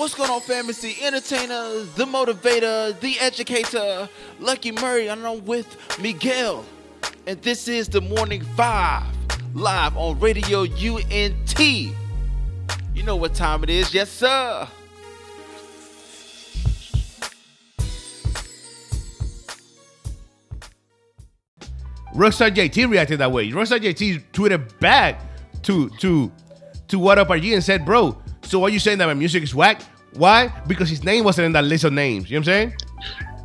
What's going on, fam? It's the entertainer, the motivator, the educator, Lucky Murray, and I'm with Miguel. And this is the Morning Five, live on Radio UNT. You know what time it is, yes, sir. Rockstar JT reacted that way. Rockstar JT tweeted back to to to What Up RG and said, "Bro, so are you saying that my music is whack? Why? Because his name wasn't in that list of names. You know what I'm saying?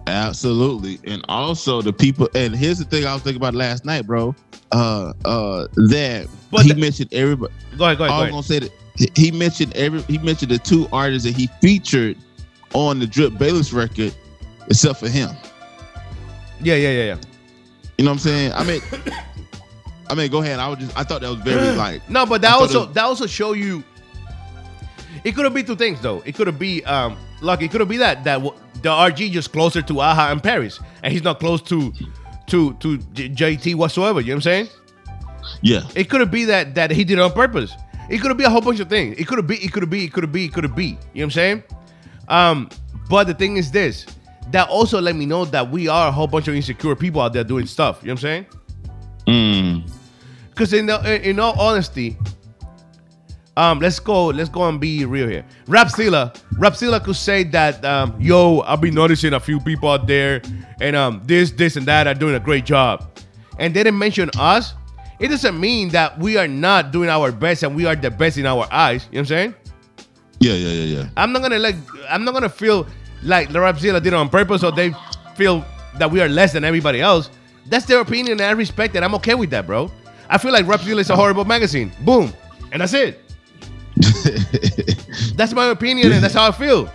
Absolutely. And also the people and here's the thing I was thinking about last night, bro. Uh uh that But he the- mentioned everybody Go ahead, go ahead, I was gonna say that he- mentioned every he mentioned the two artists that he featured on the Drip Bayless record, except for him. Yeah, yeah, yeah, yeah. You know what I'm saying? I mean I mean go ahead. I was just I thought that was very like No, but that also it- that also show you. It could have been two things though. It could have be um like it could have be that that the RG just closer to Aha and Parris, and he's not close to to to J- JT whatsoever. You know what I'm saying? yeah. It could have be that that he did it on purpose. It could have be a whole bunch of things. It could have be. It could have be. It could have be. It could have be. You know what I'm saying? Um, but the thing is this. That also let me know that we are a whole bunch of insecure people out there doing stuff. You know what I'm saying? Mm. Because in the, in all honesty, um, let's go, let's go and be real here. Rapzilla, Rapzilla could say that, um, yo, I've been noticing a few people out there, and um, this, this, and that are doing a great job, and they didn't mention us. It doesn't mean that we are not doing our best and we are the best in our eyes. You know what I'm saying? Yeah, yeah, yeah, yeah. I'm not gonna like, I'm not gonna feel like the Rapzilla did it on purpose, or they feel that we are less than everybody else. That's their opinion, and I respect it. I'm okay with that, bro. I feel like Rapzilla is a horrible magazine. Boom, and that's it. That's my opinion, and that's how I feel.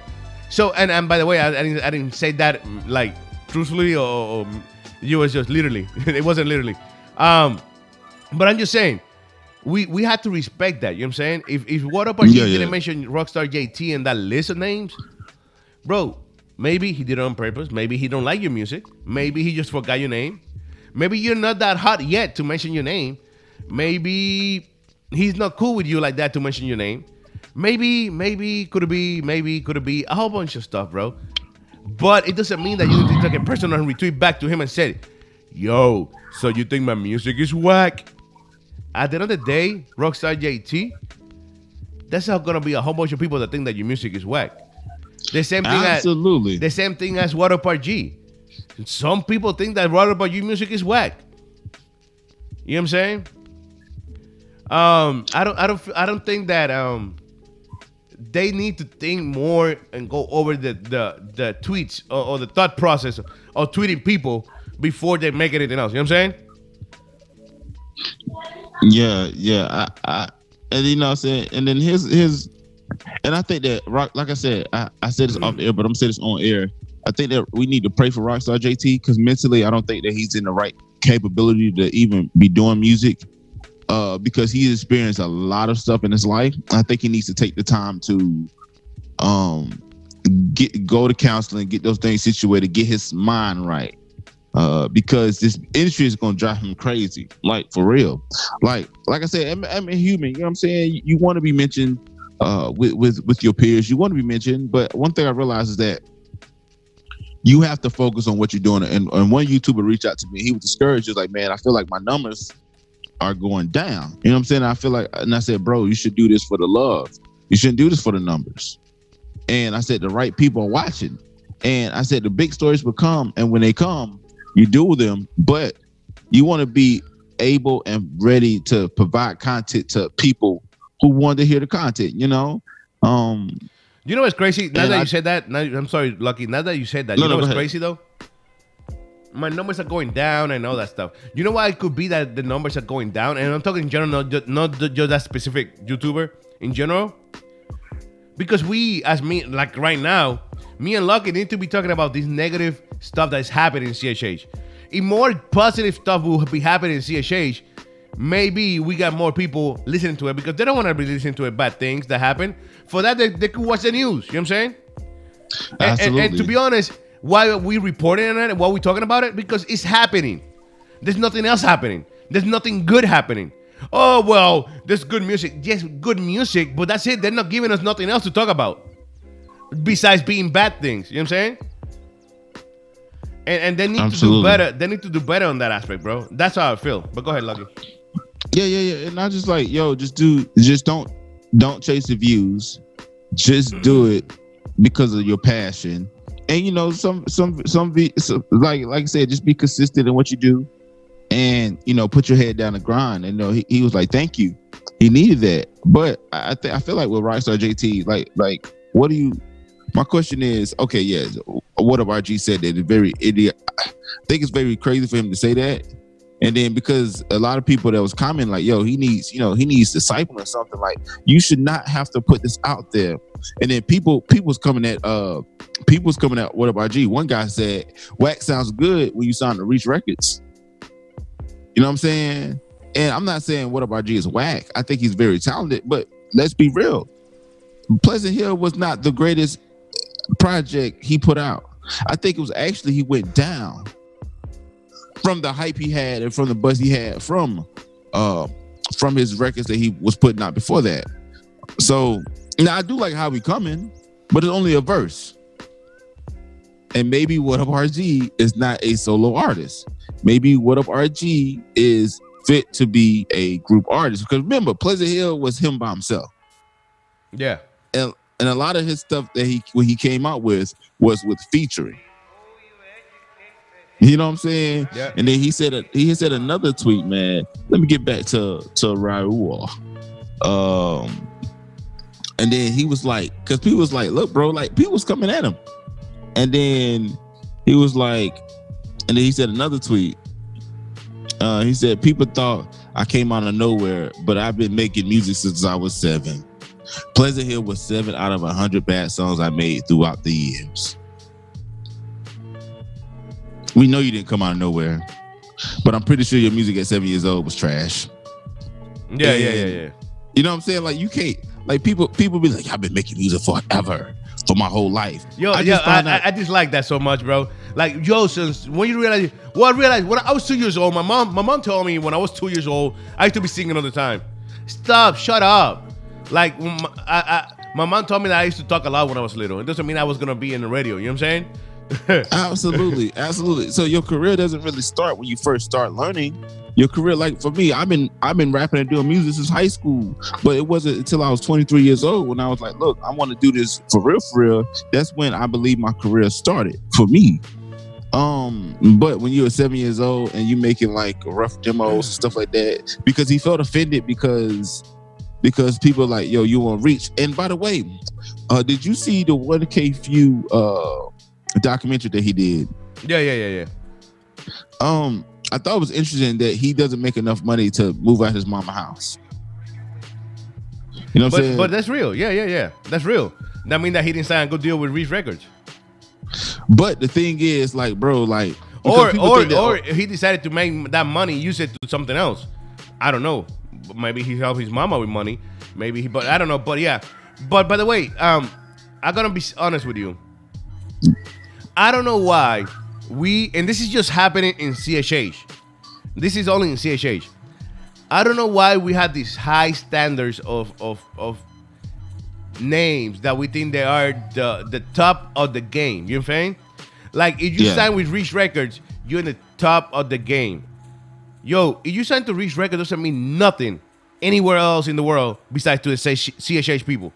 So, and and by the way, I, I didn't I didn't say that like truthfully or, or you was just literally. it wasn't literally. Um, but I'm just saying, we we had to respect that. You know what I'm saying? If if what up Yeah, didn't yeah. mention Rockstar JT in that list of names, bro, maybe he did it on purpose. Maybe he don't like your music. Maybe he just forgot your name. Maybe you're not that hot yet to mention your name. Maybe he's not cool with you like that to mention your name. Maybe, maybe, could it be, maybe, could it be a whole bunch of stuff, bro. But it doesn't mean that you need to take a personal and retweet back to him and say, Yo, so you think my music is whack? At the end of the day, Rockstar JT, that's not gonna be a whole bunch of people that think that your music is whack. The same thing as Absolutely. the same thing as What Up RG. Some people think that What Up RG music is whack. You know what I'm saying? Um, I don't, I don't, I don't think that um, they need to think more and go over the the, the tweets or, or the thought process of tweeting people before they make anything else. You know what I'm saying? Yeah, yeah. I, I and you know what I'm saying, and then his his and I think that rock like I said, I, I said this off air, but I'm saying this on air. I think that we need to pray for Rockstar JT because mentally I don't think that he's in the right capability to even be doing music. Uh, because he's experienced a lot of stuff in his life. I think he needs to take the time to um get go to counseling, get those things situated, get his mind right. Uh, because this industry is gonna drive him crazy, like for real like like I said, I'm, I'm a human. You know what I'm saying? You, you want to be mentioned uh, with with with your peers. You want to be mentioned, but one thing I realized is that you have to focus on what you're doing. And, and one YouTuber reached out to me. He was discouraged. He was like, "Man, I feel like my numbers are going down." You know what I'm saying? I feel like, and I said, "Bro, you should do this for the love. You shouldn't do this for the numbers." And I said, "The right people are watching." And I said, "The big stories will come, and when they come, you do them, but." You want to be able and ready to provide content to people who want to hear the content, you know? Um You know what's crazy? Now that I- you said that, now, I'm sorry, Lucky. Now that you said that, No, you know no, what's crazy though? My numbers are going down and all that stuff. You know why it could be that the numbers are going down? And I'm talking in general, not just, not just that specific YouTuber. In general, because we, as me, like right now, me and Lucky need to be talking about this negative stuff that's happening in CHH. If more positive stuff will be happening in CHH, maybe we got more people listening to it because they don't want to be listening to it bad things that happen. For that, they, they could watch the news. You know what I'm saying? And- And, absolutely. and to be honest, why are we reporting on it why are we talking about it? Because it's happening. There's nothing else happening. There's nothing good happening. Oh well, there's good music. Yes, good music, but that's it. They're not giving us nothing else to talk about. besides being bad things. You know what I'm saying? And and they need Absolutely. to do better. They need to do better on that aspect, bro. That's how I feel. But go ahead, Lucky. Yeah, yeah, yeah. And I just like, yo, just do, just don't, don't chase the views. Just do it because of your passion. And you know, some, some, some, some like, like I said, just be consistent in what you do, and you know, put your head down the grind. And you know, he, he was like, thank you. He needed that. But I, think I feel like with Rockstar JT, like, like, what do you? My question is, okay, yeah, what if RG said that? Very idiot. I think it's very crazy for him to say that. And then because a lot of people that was commenting like, yo, he needs, you know, he needs disciple or something like you should not have to put this out there. And then people people's coming at uh people's coming at What Up RG? One guy said, Wax sounds good when you sign to Reach Records. You know what I'm saying? And I'm not saying What Up RG is whack. I think he's very talented, but let's be real. Pleasant Hill was not the greatest project he put out. I think it was actually he went down from the hype he had and from the buzz he had from uh from his records that he was putting out before that. So now I do like how we coming, but it's only a verse. And maybe What Up RG is not a solo artist. Maybe What Up RG is fit to be a group artist. Because remember, Pleasant Hill was him by himself. Yeah. And and a lot of his stuff that he when he came out with was with featuring. You know what I'm saying? Yeah. And then he said he said another tweet, man. Let me get back to to Raul. Um, and then he was like, because people was like, look, bro, like people was coming at him, and then he was like, and then he said another tweet. Uh, he said people thought I came out of nowhere, but I've been making music since I was seven. Pleasant Hill was seven out of a hundred bad songs I made throughout the years. We know you didn't come out of nowhere, but I'm pretty sure your music at seven years old was trash. Yeah, yeah, yeah, yeah. You know what I'm saying? Like you can't like people people be like, I've been making music forever, for my whole life. Yo, I yeah, just I, I, I dislike that so much, bro. Like, yo, since when you realize, well, I realized when I was two years old, my mom, my mom told me when I was two years old, I used to be singing all the time. Stop, shut up. Like, my, I, I, my mom told me that I used to talk a lot when I was little. It doesn't mean I was gonna be in the radio. You know what I'm saying? absolutely, absolutely. So your career doesn't really start when you first start learning. Your career, like for me, I've been I've been rapping and doing music since high school, but it wasn't until I was 23 years old when I was like, look, I want to do this for real, for real. That's when I believe my career started for me. Um, but when you were seven years old and you making like rough demos and stuff like that, because he felt offended because because people like, yo, you want reach. And by the way, uh, did you see the 1K Phew uh documentary that he did? yeah, yeah, yeah, yeah. Um, I thought it was interesting that he doesn't make enough money to move out his mama house. You know what I'm But saying? but that's real. Yeah, yeah, yeah. That's real. That mean that he didn't sign a good deal with Reach Records, But the thing is, like, bro, like, or or that- or he decided to make that money use it to something else. I don't know. Maybe he helped his mama with money. Maybe he, but I don't know. But yeah. But by the way, um, I'm gonna be honest with you. I don't know why we, and this is just happening in CHH. This is only in CHH. I don't know why we have these high standards of of of names that we think they are the the top of the game. You know what I'm saying? Like if you Yeah. sign with Reach Records, you're in the top of the game. Yo, if you sign to Reach Records doesn't mean nothing anywhere else in the world besides to the CHH people.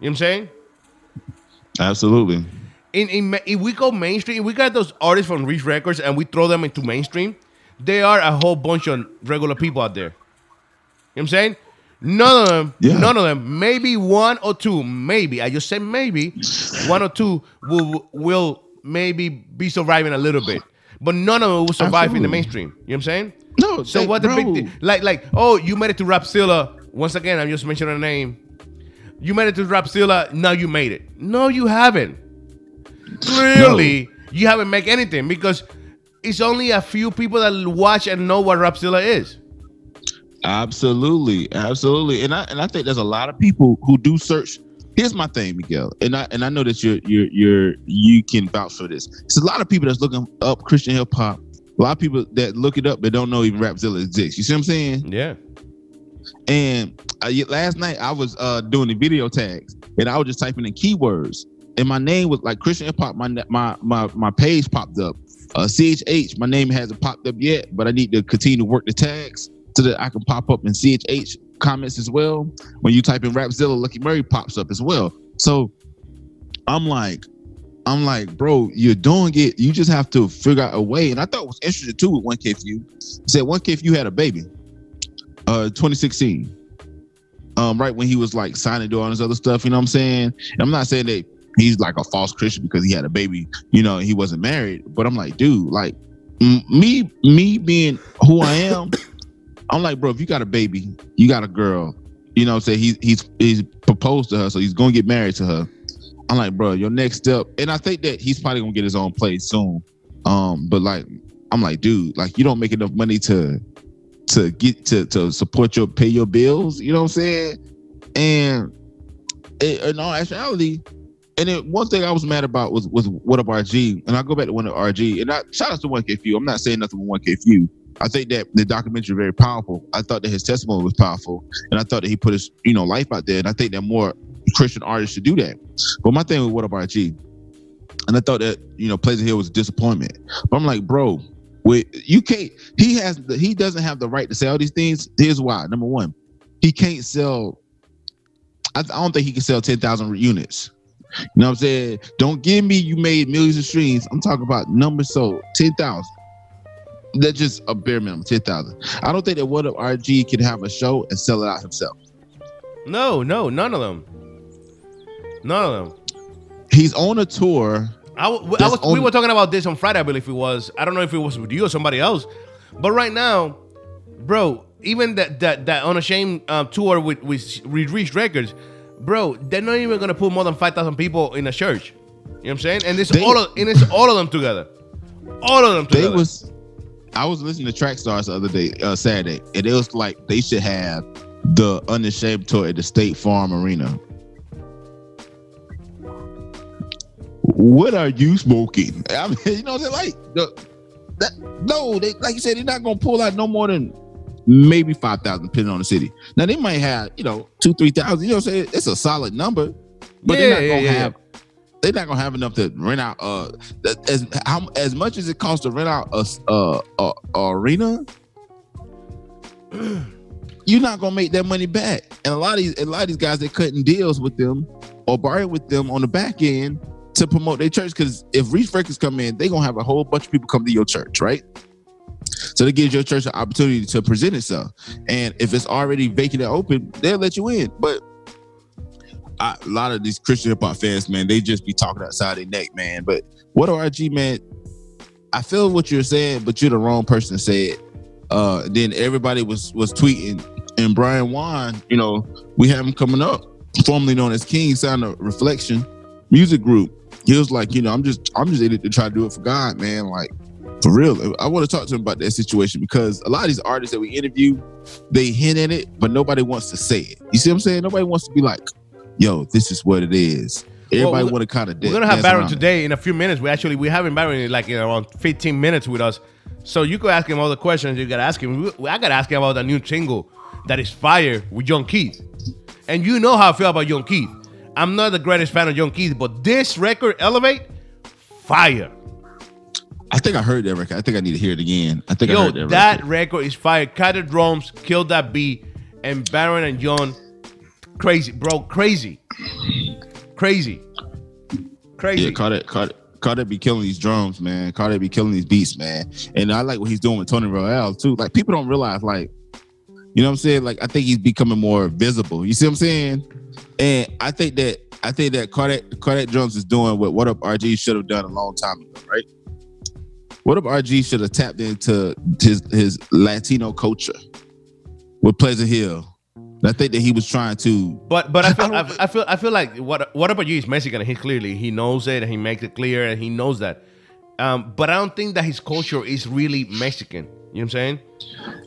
You know what I'm saying? absolutely. In, in if we go mainstream, if we got those artists from Reach Records and we throw them into mainstream, they are a whole bunch of regular people out there. You know what I'm saying? None of them, Yeah. none of them, maybe one or two, maybe, I just said maybe, one or two will will maybe be surviving a little bit. But none of them will survive in the mainstream. You know what I'm saying? No, So that- what the big bro. deal? Like, like, oh, you made it to Rapzilla. Once again, I'm just mentioning a name. You made it to Rapzilla. Now you made it. No, you haven't. Clearly, you haven't made anything because it's only a few people that watch and know what Rapzilla is. Absolutely, absolutely, and I and I think there's a lot of people who do search. Here's my thing, Miguel, and I and I know that you're you're you're you can vouch for this. It's a lot of people that's looking up Christian hip hop. A lot of people that look it up that don't know even Rapzilla exists. You see what I'm saying? Yeah. And uh, last night I was uh, doing the video tags, and I was just typing in keywords, and my name was like Christian hip hop. My my my my page popped up. Uh, CHH, my name hasn't popped up yet, but I need to continue to work the tags so that I can pop up in CHH comments as well. When you type in Rapzilla, Lucky Murray pops up as well. So I'm like, I'm like, bro, you're doing it. You just have to figure out a way. And I thought it was interesting too with 1K Phew. Said 1K Phew had a baby, uh, 2016. Um, right when he was like signing to all this other stuff, you know what I'm saying? And I'm not saying that he's like a false Christian because he had a baby, you know, he wasn't married. But I'm like, dude, like m- me, me being who I am, I'm like, bro, if you got a baby, you got a girl, you know what I'm saying? He's he's he's proposed to her, so he's gonna get married to her. I'm like, bro, your next step, and I think that he's probably gonna get his own place soon. Um, but like, I'm like, dude, like you don't make enough money to to get to to support your pay your bills. You know what I'm saying? And it, in all actuality, and then one thing I was mad about was was what up RG, and I go back to one of RG, and I shout out to One K Phew. I'm not saying nothing with One K Phew. I think that the documentary is very powerful. I thought that his testimony was powerful, and I thought that he put his you know life out there. And I think that more Christian artists should do that. But my thing with what up RG, and I thought that you know Pleasant Hill was a disappointment. But I'm like, bro, with you can't. He has the, he doesn't have the right to say all these things. Here's why. Number one, he can't sell. I, I don't think he can sell ten thousand units. You know what I'm saying? Don't give me you made millions of streams. I'm talking about numbers sold ten thousand. That's just a bare minimum, ten thousand. I don't think that one of RG can have a show and sell it out himself. No, no, none of them. None of them. He's on a tour. I, w- I was, we were talking about this on Friday, I believe it was. I don't know if it was with you or somebody else. But right now, bro, even that that that unashamed um, tour with with Re- Reach Records, bro, they're not even gonna put more than five thousand people in a church. You know what I'm saying? And it's They- all of, and it's all of them together. All of them They together. was. I was listening to Track Stars the other day, uh, Saturday, and it was like they should have the Unashamed tour at the State Farm Arena. What are you smoking? I mean, you know, they're like the, that. No, they like you said, they're not gonna pull out no more than maybe five thousand, depending on the city. Now they might have, you know, two, three thousand. You know, what I'm saying it's a solid number, but they're not gonna yeah, have. They're not gonna have enough to rent out. Uh, as how as much as it costs to rent out a uh, arena, you're not gonna make that money back. And a lot of these, a lot of these guys, they're cutting deals with them or barring with them on the back end to promote their church. Because if Reach Records come in, they're gonna have a whole bunch of people come to your church, right? So that gives your church an opportunity to present itself. And if it's already vacant and open, they'll let you in. But I, a lot of these Christian hip hop fans, man, they just be talking outside their neck, man. But what RG, man, I feel what you're saying, but you're the wrong person to say it. Uh, then everybody was was tweeting, and Byron Juane, you know, we have him coming up, formerly known as King Sound of Reflection Music Group. He was like, you know, I'm just I'm just in it to try to do it for God, man. Like for real. I want to talk to him about that situation because a lot of these artists that we interview, they hint at it, but nobody wants to say it. You see what I'm saying? Nobody wants to be like, yo, this is what it is. Everybody we're- want to kind of We're gonna have Baron today in a few minutes. We actually we having Baron in like in around 15 minutes with us. So you could ask him all the questions you gotta ask him. I gotta ask him about the new single that is fire with John Keith. And you know how I feel about John Keith. I'm not the greatest fan of John Keith, but this record, Elevate, fire. I think I heard that record. I think I need to hear it again. I think I Yo, heard that, that record. record is fire. Cut the drums, kill that beat, and Baron and John, crazy, bro, crazy, crazy, crazy. Yeah, Carter, Carter, Carter be killing these drums, man. Carter be killing these beats, man. And I like what he's doing with Tony Royale too. Like people don't realize, like, you know what I'm saying? Like I think he's becoming more visible. You see what I'm saying? And I think that I think that Carter, Carter Drums is doing what What Up RG should have done a long time ago, right? What Up RG should have tapped into his his Latino culture with Pleasant Hill. I think that he was trying to But but I feel I I, I feel I feel like what what about you is Mexican and he clearly he knows it and he makes it clear and he knows that. Um, but I don't think that his culture is really Mexican. You know what I'm saying?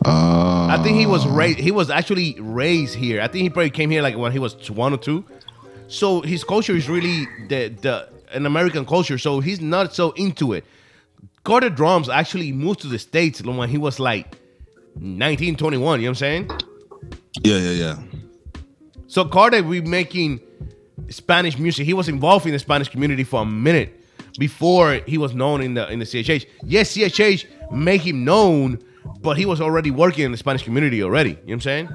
uh I think he was raised. He was actually raised here. I think he probably came here like when he was one or two. So his culture is really the the an American culture. So he's not so into it. Carter Drums actually moved to the states when he was like 19, 21. You know what I'm saying? Yeah, yeah, yeah. So Carter be making Spanish music. He was involved in the Spanish community for a minute before he was known in the in the CHH. Yes, CHH made him known, but he was already working in the Spanish community already. You know what I'm saying?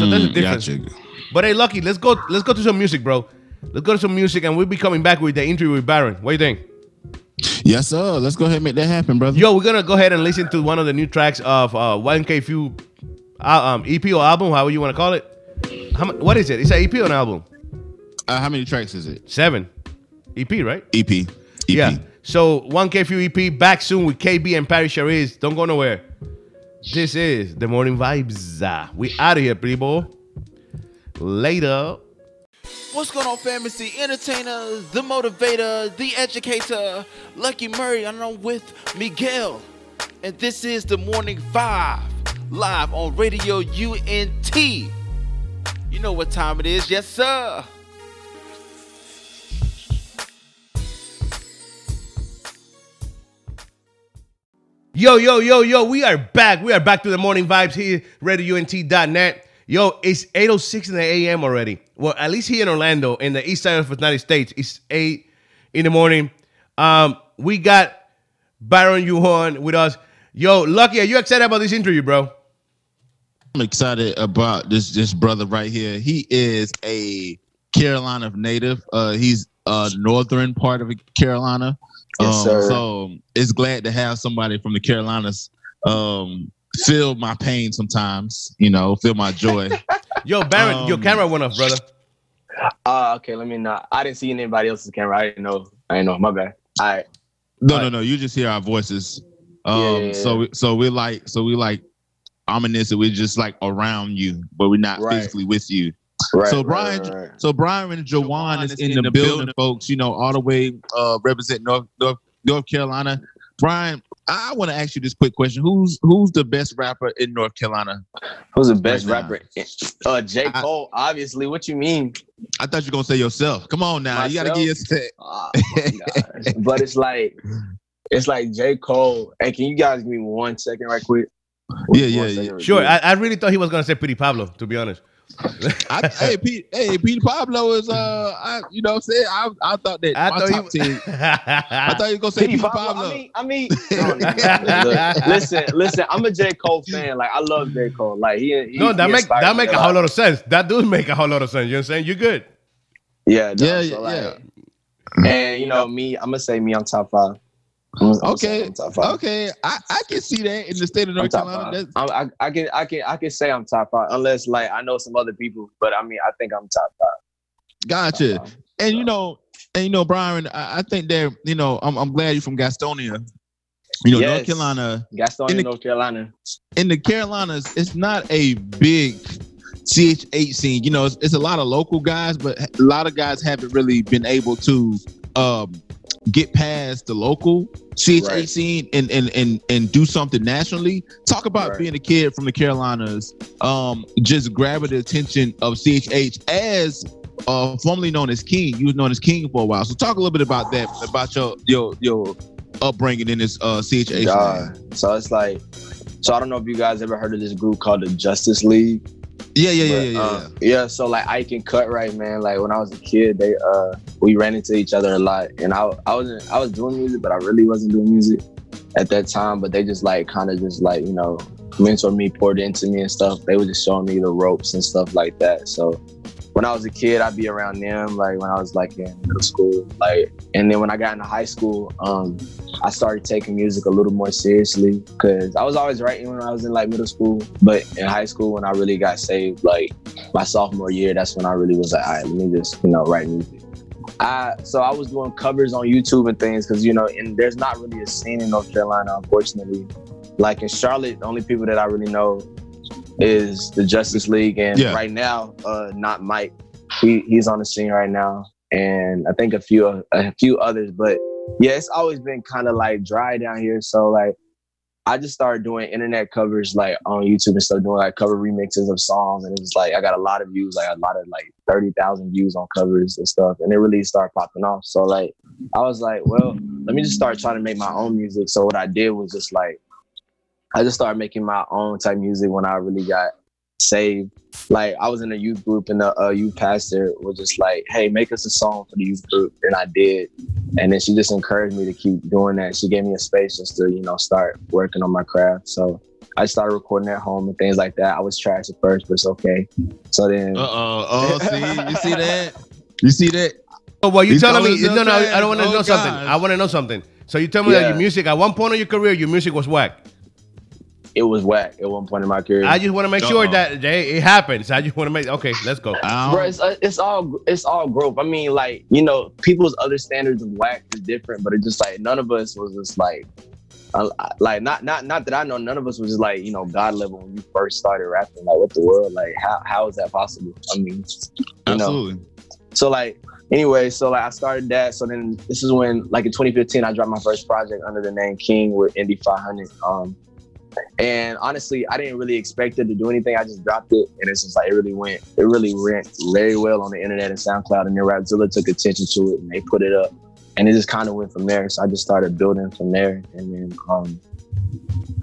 so there's a Mm, difference. gotcha. But hey, Lucky, let's go. Let's go to some music, bro. Let's go to some music, and we'll be coming back with the interview with Baron. What do you think? Yes, sir. Let's go ahead and make that happen, brother. Yo, we're gonna go ahead and listen to one of the new tracks of uh, 1K Phew uh, um, EP or album, however you want to call it. How mu- what is it? It's an EP or an album? Uh, how many tracks is it? Seven. EP, right? EP. EP. Yeah. So 1K Phew EP back soon with KB and Parris Chariz. Don't go nowhere. This is the morning vibes. We out of here, people. Later. What's going on, fam? It's the entertainer, the motivator, the educator, Lucky Murray. and I'm with Miguel. And this is the Morning Five, live on Radio UNT. You know what time it is, yes, sir. Yo, yo, yo, yo, we are back. We are back to the morning vibes here, RadioUNT.net. Yo, it's 8.06 in the a.m. already. Well, at least here in Orlando, in the east side of the United States, it's 8 in the morning. Um, we got Byron Juane with us. Yo, Lucky, are you excited about this interview, bro? I'm excited about this this brother right here. He is a Carolina native. Uh, he's uh northern part of Carolina. Yes, um, sir. So it's glad to have somebody from the Carolinas um feel my pain sometimes. You know, feel my joy. Yo, Baron, your Um, camera went off, brother. Uh, okay, let me not. I didn't see anybody else's camera. I didn't know. I didn't know. My bad. All right. No, Right. no, no. You just hear our voices. Um, Yeah, yeah, so we- so we like so we like ominous and we're just like around you, but we're not Right. physically with you. Right. So Brian- right, right. So Brian and Jawan is in, the, building, folks. You know, all the way uh represent North North, North Carolina. Brian, I want to ask you this quick question: Who's who's the best rapper in North Carolina? Who's the best Right rapper? Uh, J. I- Cole. obviously. What you mean? I thought you were gonna say yourself. Come on now, you gotta Myself? give us. Oh, but it's like, it's like J. Cole. Hey, can you guys give me one second, right quick? Yeah, One yeah, second, yeah. Sure. I, I really thought he was going to say Petey Pablo, to be honest. I, hey, Pete, hey, Pete Pablo is uh, I, you know, what I'm saying I, I thought that I my thought top he ten. I thought you were gonna say Pete Pete Pablo, Pablo. I mean, I mean, no, no, no. Look, listen, listen. I'm a J. Cole fan. Like, I love J. Cole. Like, he, he no, that he make that make a whole lot of sense. That does make a whole lot of sense. You know what I'm saying? You're good. Yeah, no, Yeah, so yeah, like, yeah. And you know me, I'm gonna say me. I'm top five. I'm, I'm gonna say Okay, I'm okay, I, I can see that in the state of North Carolina. I, I can I can I can say I'm top five unless like I know some other people, but I mean I think I'm top five. gotcha. Top five. And you know, and you know, Brian, I, I think that you know, I'm, I'm glad you're from Gastonia. You know, North Carolina, Gastonia, in the- North Carolina. in the Carolinas, it's not a big CHH scene. You know, it's, it's a lot of local guys, but a lot of guys haven't really been able to um, get past the local CHH Right. scene and, and and and do something nationally. Talk about Right. being a kid from the Carolinas, um, just grabbing the attention of CHH as uh, formerly known as King. You was known as King for a while. So talk a little bit about that, about your your your upbringing in this uh, CHH. So it's like, so I don't know if you guys ever heard of this group called the Justice League. Yeah, yeah, yeah, But, yeah, yeah. uh, yeah. So like Ike and Cut right, man. Like when I was a kid, they uh we ran into each other a lot, and I I wasn't I was doing music, but I really wasn't doing music at that time. But they just like kind of just like you know mentor me, poured into me and stuff. They were just showing me the ropes and stuff like that. So when I was a kid, I'd be around them. Like when I was like in middle school, like and then when I got into high school, um, I started taking music a little more seriously because I was always writing when I was in like middle school, but in high school when I really got saved, like my sophomore year, that's when I really was like, all right, let me just you know write music. I so I was doing covers on YouTube and things because you know, and there's not really a scene in North Carolina, unfortunately. Like in Charlotte, the only people that I really know is the Justice League, and Yeah. right now, uh, not Mike. He he's on the scene right now, and I think a few a few others. But yeah, it's always been kind of like dry down here. So like, I just started doing internet covers like on YouTube and stuff, doing like cover remixes of songs, and it was like I got a lot of views, like a lot of like thirty thousand views on covers and stuff, and it really started popping off. So like, I was like, well, let me just start trying to make my own music. So what I did was just like, I just started making my own type music when I really got saved. Like I was in a youth group and the uh, youth pastor was just like, "Hey, make us a song for the youth group," and I did. And then she just encouraged me to keep doing that. She gave me a space just to you know start working on my craft. So I started recording at home and things like that. I was trash at first, but it's okay. So then, Uh oh. Oh, see, you see that? You see that? Oh, well, you telling me? No, no, I don't want to trash. know Oh, something. I want to know something. So you tell me that your music at one point in your career, your music was whack. It was whack at one point in my career. I just want to make sure Uh-oh. that hey, it happens. I just want to make okay. Let's go. I Bro, it's, uh, it's all it's all growth. I mean, like you know, people's other standards of whack is different, but it's just like none of us was just like, uh, like not not not that I know, none of us was just like you know God level when you first started rapping. Like, what the world? Like, how how is that possible? I mean, you know. Absolutely. So like anyway, so like I started that. So then this is when like in 2015 I dropped my first project under the name King with Indy 500. Um, and honestly, I didn't really expect it to do anything. I just dropped it, and it's just like it really went, it really went very well on the internet and SoundCloud. And then Rapzilla took attention to it, and they put it up, and it just kind of went from there. So I just started building from there, and then um,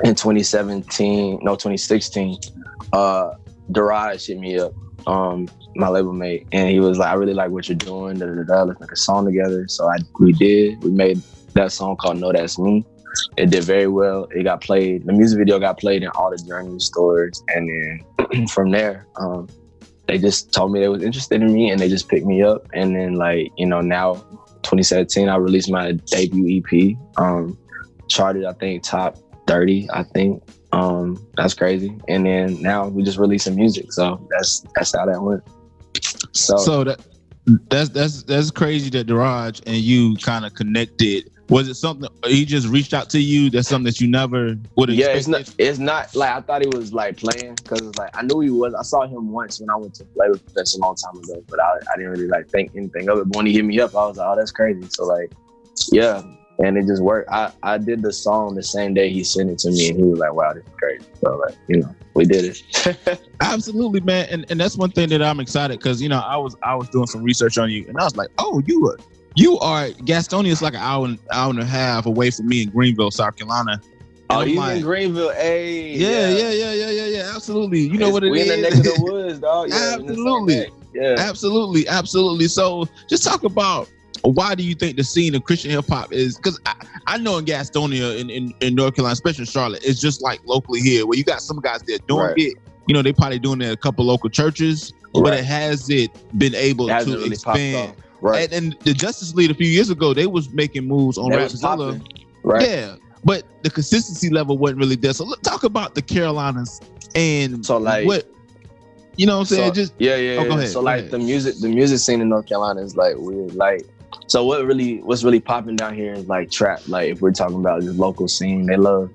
in 2017, no 2016, uh, Deraj hit me up, um, my label mate, and he was like, "I really like what you're doing. Da, da, da, da. Let's make a song together." So I we did. We made that song called "No That's Me." It did very well. It got played. The music video got played in all the Journey stores, and then from there, um, they just told me they was interested in me, and they just picked me up. And then like you know now, 2017, I released my debut EP. Um, charted I think top 30. I think um, that's crazy. And then now we just releasing music, so that's that's how that went. So, So that that's that's that's crazy that Deraj and you kind of connected. Was it something he just reached out to you? That's something that you never would have yeah, it's not it's not like I thought he was like playing because it's like I knew he was. I saw him once when I went to play with Professor a long time ago, but I, I didn't really like think anything of it. But when he hit me up, I was like, oh, that's crazy. So like, yeah, and it just worked. I I did the song the same day he sent it to me, and he was like, wow, this is crazy. So like, you know, we did it. Absolutely, man, and and that's one thing that I'm excited because you know I was I was doing some research on you, and I was like, oh, you are you are Gastonia is like an hour and hour and a half away from me in Greenville, South Carolina. oh, I'm like, in Greenville, hey. Yeah, yeah, yeah, yeah, yeah, yeah. Absolutely. You know It's- what it we is. in the neck of the woods, dog. Yeah, we in the same Absolutely. Yeah. absolutely, absolutely. So just talk about why do you think the scene of Christian hip hop is because I, I know in Gastonia in, in, in North Carolina, especially in Charlotte, it's just like locally here where you got some guys that doing Right. it. You know, they probably doing it at a couple local churches, but it has it been able It to really expand. Right. And, and the Justice League a few years ago, they was making moves on That Rapzilla. Right. Yeah, but the consistency level wasn't really there. So let's talk about the Carolinas and So, like- what you know. what I'm saying So- just yeah, yeah. Oh, yeah. ahead, So like ahead. the music, the music scene in North Carolina is like weird. Like, so what really, what's really popping down here is like trap. Like if we're talking about just local scene, they love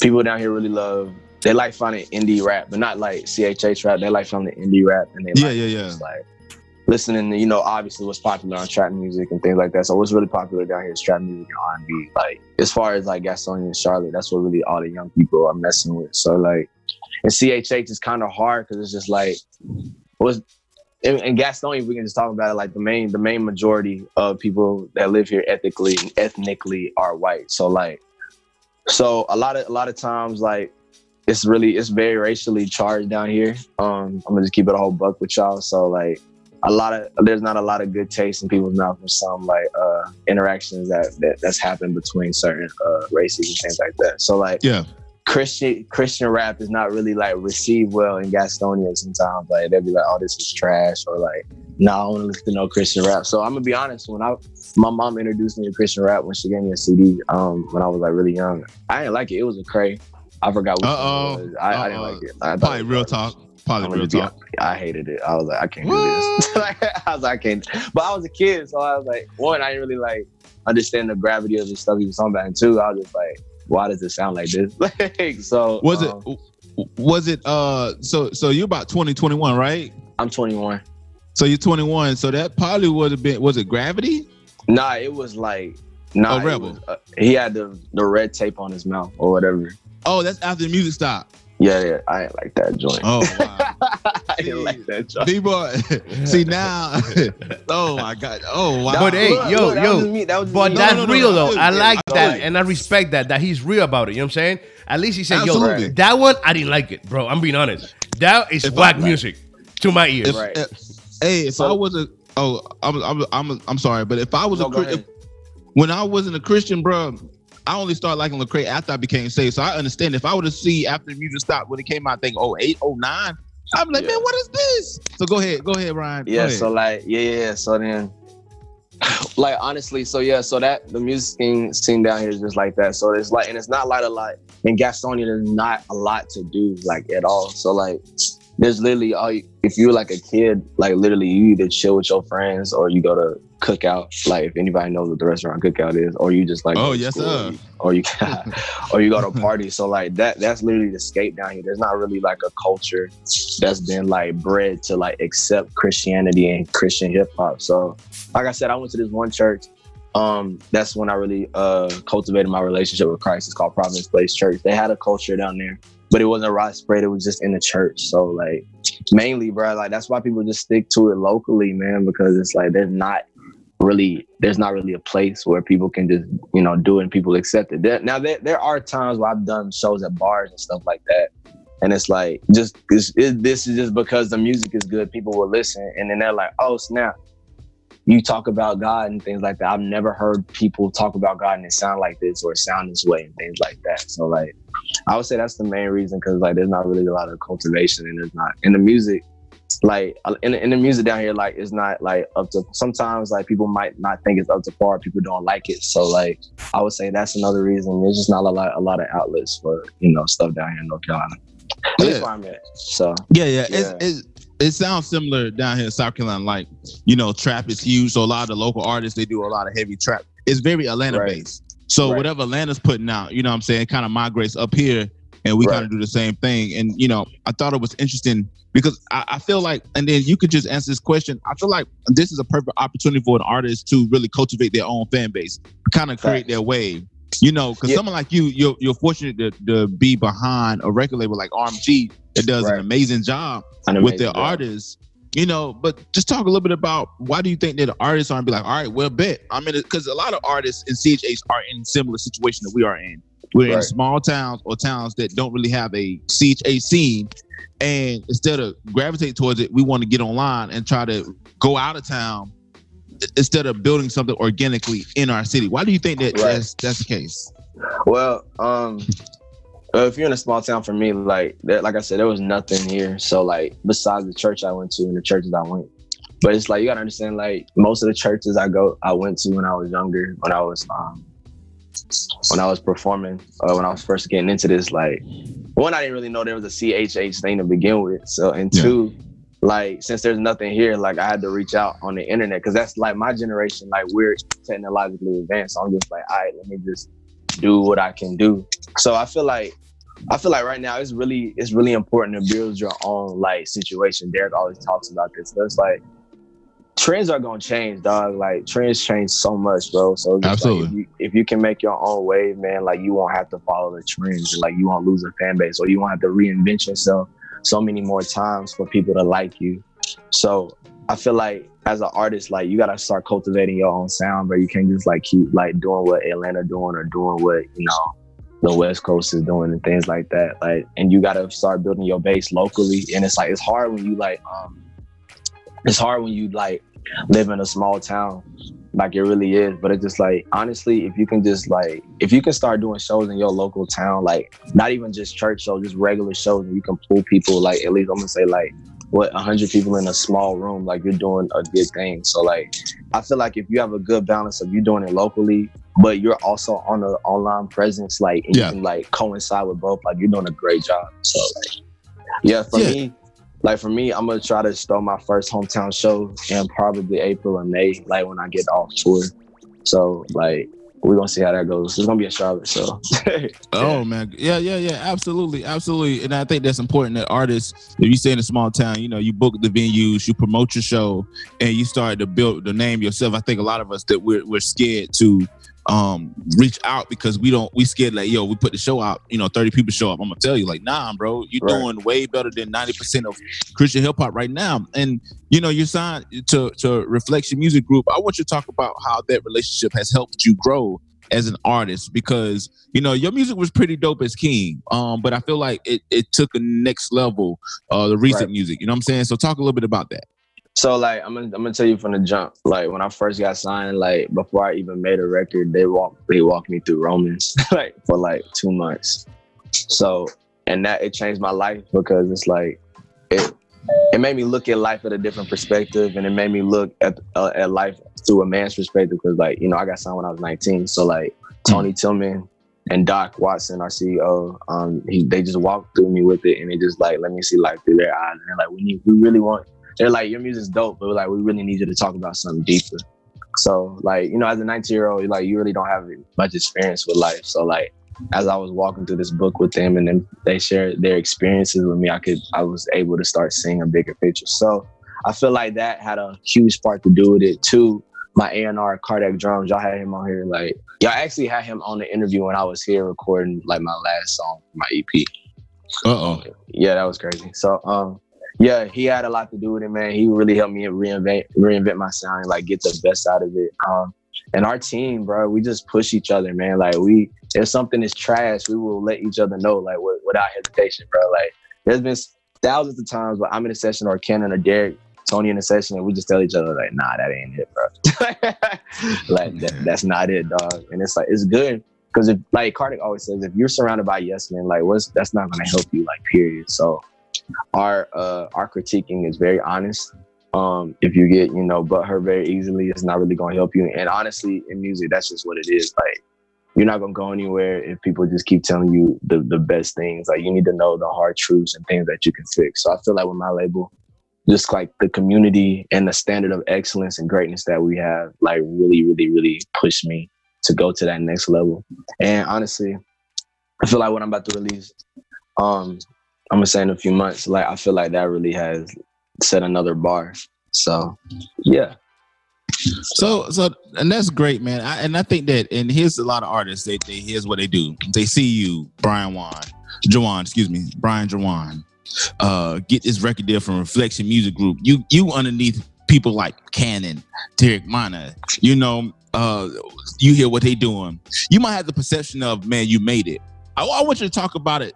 people down here. Really love. They like finding indie rap, but not like CHH trap. They like finding indie rap, and they Yeah, like yeah, yeah. just, like listening to you know obviously what's popular on trap music and things like that. So what's really popular down here is trap music and R and B. Like as far as like Gastonia and Charlotte, that's what really all the young people are messing with. So like, and CHH is kind of hard because it's just like was in, in Gastonia, we can just talk about it. Like the main, the main majority of people that live here ethically, and ethnically are white. So like, so a lot of a lot of times, like it's really it's very racially charged down here. Um, I'm gonna just keep it a whole buck with y'all. So like, a lot of there's not a lot of good taste in people's mouth for some like uh interactions that, that that's happened between certain uh races and things like that. So like, yeah. Christian Christian rap is not really like received well in Gastonia sometimes. Like they'll be like, "Oh, this is trash," or like, "No, I don't listen to no Christian rap." So I'm gonna be honest. When I my mom introduced me to Christian rap when she gave me a CD um when I was like really young, I didn't like it. It was a cray. I forgot what Uh-oh. it was. I, I didn't like it. I thought Probably it real garbage. talk. Probably real talk. I hated it. I was like, I can't do this. I was like, I can't. But I was a kid, so I was like, one, I didn't really like understand the gravity of the stuff he was talking about, and two, I was just like, why does it sound like this? like, so Was um, it? Was it? Uh, so so you're about 20, 21, right? I'm 21. So you're 21. So that probably would have been. Was it Gravity? Nah, it was like, nah, A rebel. was, uh, he had the the red tape on his mouth or whatever. Oh, that's after the music stopped. Yeah, yeah, I ain't like that joint. Oh wow. I didn't like that joint. D boy. See now. oh my God. Oh wow. But hey, Look, yo, look, that yo, was me. That was just But me. that's no, no, real no, though. I no, like I that, like- and I respect that. That he's real about it. You know what I'm saying? At least he said, Absolutely. "Yo, that one I didn't like it, bro." I'm being honest. That is If I- whack music to my ears. If, Right. if- hey, if So- I was a oh, I'm I'm I'm, I'm sorry, but if I was No, a go Chri- ahead. when I wasn't a Christian, bro, I only started liking Lecrae after I became saved. So I understand if I would have see after the music stopped when it came out, I think 08, 09, I'm like, Yeah. man, what is this? So go ahead, go ahead, Ryan. Yeah, ahead. so like, yeah, yeah, yeah. So then, like, honestly, so yeah, so that the music scene, scene down here is just like that. So it's like, and it's not like a lot in Gastonia. There's not a lot to do like at all. So like, there's literally all. You, if you're like a kid, like literally, you either chill with your friends or you go to cookout. Like if anybody knows what the restaurant cookout is, or you just like, Oh, yes, sir. Or you, or you, or you go to a party. So like that, that's literally the scape down here. There's not really like a culture that's been like bred to like accept Christianity and Christian hip hop. So, like I said, I went to this one church. Um, that's when I really uh cultivated my relationship with Christ. It's called Providence Place Church. They had a culture down there, but it wasn't widespread. It was just in the church. So like mainly, bro, like that's why people just stick to it locally, man, because it's like there's not really there's not really a place where people can just you know do it and people accept it. There, now there, there are times where I've done shows at bars and stuff like that, and it's like just it's, it, this is just because the music is good, people will listen, and then they're like, oh snap, you talk about God and things like that. I've never heard people talk about God and it sound like this or sound this way and things like that. So like, I would say that's the main reason because like there's not really a lot of cultivation and there's not in the music. Like uh, in, the- in the music down here, like it's not like up to. Sometimes like people might not think it's up to par. People don't like it, so like I would say that's another reason. There's just not a lot a lot of outlets for you know stuff down here in North Carolina. Yeah. I'm at. So Yeah, yeah. Yeah. It's, it's, it sounds similar down here in South Carolina. Like, you know, trap is huge. So a lot of the local artists, they do a lot of heavy trap. It's very Atlanta Right. based. So Right. whatever Atlanta's putting out, you know what I'm saying, kind of migrates up here and we Right. kind of do the same thing. And, you know, I thought it was interesting because I, I feel like, and then you could just answer this question. I feel like this is a perfect opportunity for an artist to really cultivate their own fan base, kind of create their wave. You know, because Yeah. someone like you, you're, you're fortunate to, to be behind a record label like RMG that does an amazing job an with amazing their job. artists. You know, but just talk a little bit about why do you think that the artists aren't be like, all right, well, bet. I mean, because a lot of artists in CHH are in similar situation that we are in. We're in small towns or towns that don't really have a CHH scene, and instead of gravitate towards it, we want to get online and try to go out of town instead of building something organically in our city. Why do you think that Right. that's that's the case? Well, um, uh, if you're in a small town, for me, like there, like I said, there was nothing here. So like besides the church I went to and the churches I went, but it's like you gotta understand, like most of the churches I go, I went to when I was younger, when I was um, when I was performing, uh, when I was first getting into this, like one, I didn't really know there was a CHH thing to begin with. So and Yeah. two. Like since there's nothing here, like I had to reach out on the internet because that's like my generation. Like we're technologically advanced. So I'm just like, all right, let me just do what I can do. So I feel like I feel like right now it's really it's really important to build your own like situation. Derek always talks about this. So it's like trends are gonna change, dog. Like trends change so much, bro. So just like, if, you, if you can make your own wave, man, like you won't have to follow the trends, like you won't lose a fan base, or you won't have to reinvent yourself so many more times for people to like you. So I feel like as an artist, like you gotta start cultivating your own sound, but you can't just like keep like doing what Atlanta doing or doing what you know the West Coast is doing and things like that. Like, and you gotta start building your base locally. And it's like it's hard when you like um, it's hard when you like live in a small town, like it really is. But it's just like honestly, if you can just like if you can start doing shows in your local town, like not even just church shows, just regular shows, and you can pull people like at least I'm gonna say like what hundred people in a small room, like you're doing a good thing. So like I feel like if you have a good balance of you doing it locally, but you're also on an online presence, like and Yeah. you can like coincide with both, like you're doing a great job. So like yeah, for Yeah. me, like for me, I'm gonna try to throw my first hometown show in probably April or May, like when I get off tour. So like we're gonna see how that goes. It's gonna be in Charlotte, so Oh man, yeah, yeah, yeah, absolutely, absolutely. And I think that's important that artists, if you stay in a small town, you know, you book the venues, you promote your show, and you start to build the name yourself. I think a lot of us that we're we're scared to um reach out because we don't we scared like yo we put the show out you know 30 people show up i'm gonna tell you like nah bro you're Right. doing way better than 90% of christian hip-hop right now and you know you're signed to to reflection music group i want you to talk about how that relationship has helped you grow as an artist because you know your music was pretty dope as King, um, but I feel like it, it took a next level. Uh, the recent Right. music, you know what I'm saying? So talk a little bit about that. So like I'm gonna I'm gonna tell you from the jump. Like when I first got signed, like before I even made a record, they walked they walked me through Romans like for like two months. So and that it changed my life because it's like it it made me look at life at a different perspective, and it made me look at uh, at life through a man's perspective. Because like you know I got signed when I was 19, so like Tony Tillman and Doc Watson, our CEO, um, he, they just walked through me with it, and they just like let me see life through their eyes, and they're like, we need, we really want. They're like, your music's dope, but like we really need you to talk about something deeper. So like you know, as a 19 year old, like you really don't have much experience with life. So like as I was walking through this book with them, and then they shared their experiences with me, I could I was able to start seeing a bigger picture. So I feel like that had a huge part to do with it too. My A&R Cardec Drums, y'all had him on here. Like y'all actually had him on the interview when I was here recording like my last song, my EP. Uh oh. Yeah, that was crazy. So um yeah, he had a lot to do with it, man. He really helped me reinvent reinvent my sound like get the best out of it. Um and our team, bro, we just push each other, man. Like we if something is trash, we will let each other know, like wi- without hesitation, bro. Like there's been thousands of times where I'm in a session or Ken or Derek, Tony in a session, and we just tell each other, like, nah, that ain't it, bro. like that, that's not it, dog. And it's like it's good. Because if like Cardec always says, if you're surrounded by yes men, like what's that's not gonna help you, like period. So our uh our critiquing is very honest. Um, if you get, you know, but her very easily, it's not really gonna help you. And honestly, in music, that's just what it is. Like you're not gonna go anywhere if people just keep telling you the, the best things. Like you need to know the hard truths and things that you can fix. So I feel like with my label, just like the community and the standard of excellence and greatness that we have, like really, really, really pushed me to go to that next level. And honestly, I feel like what I'm about to release, um, I'm gonna say in a few months, like I feel like that really has set another bar. So yeah. So so and that's great, man. I, and I think that and here's a lot of artists. They, they here's what they do. They see you, Brian Juan, Juane, excuse me, Brian Juane. Uh, get this record deal from Reflection Music Group. You you underneath people like Cannon, Derek Minor. You know, uh, you hear what they doing. You might have the perception of man, you made it. I, I want you to talk about it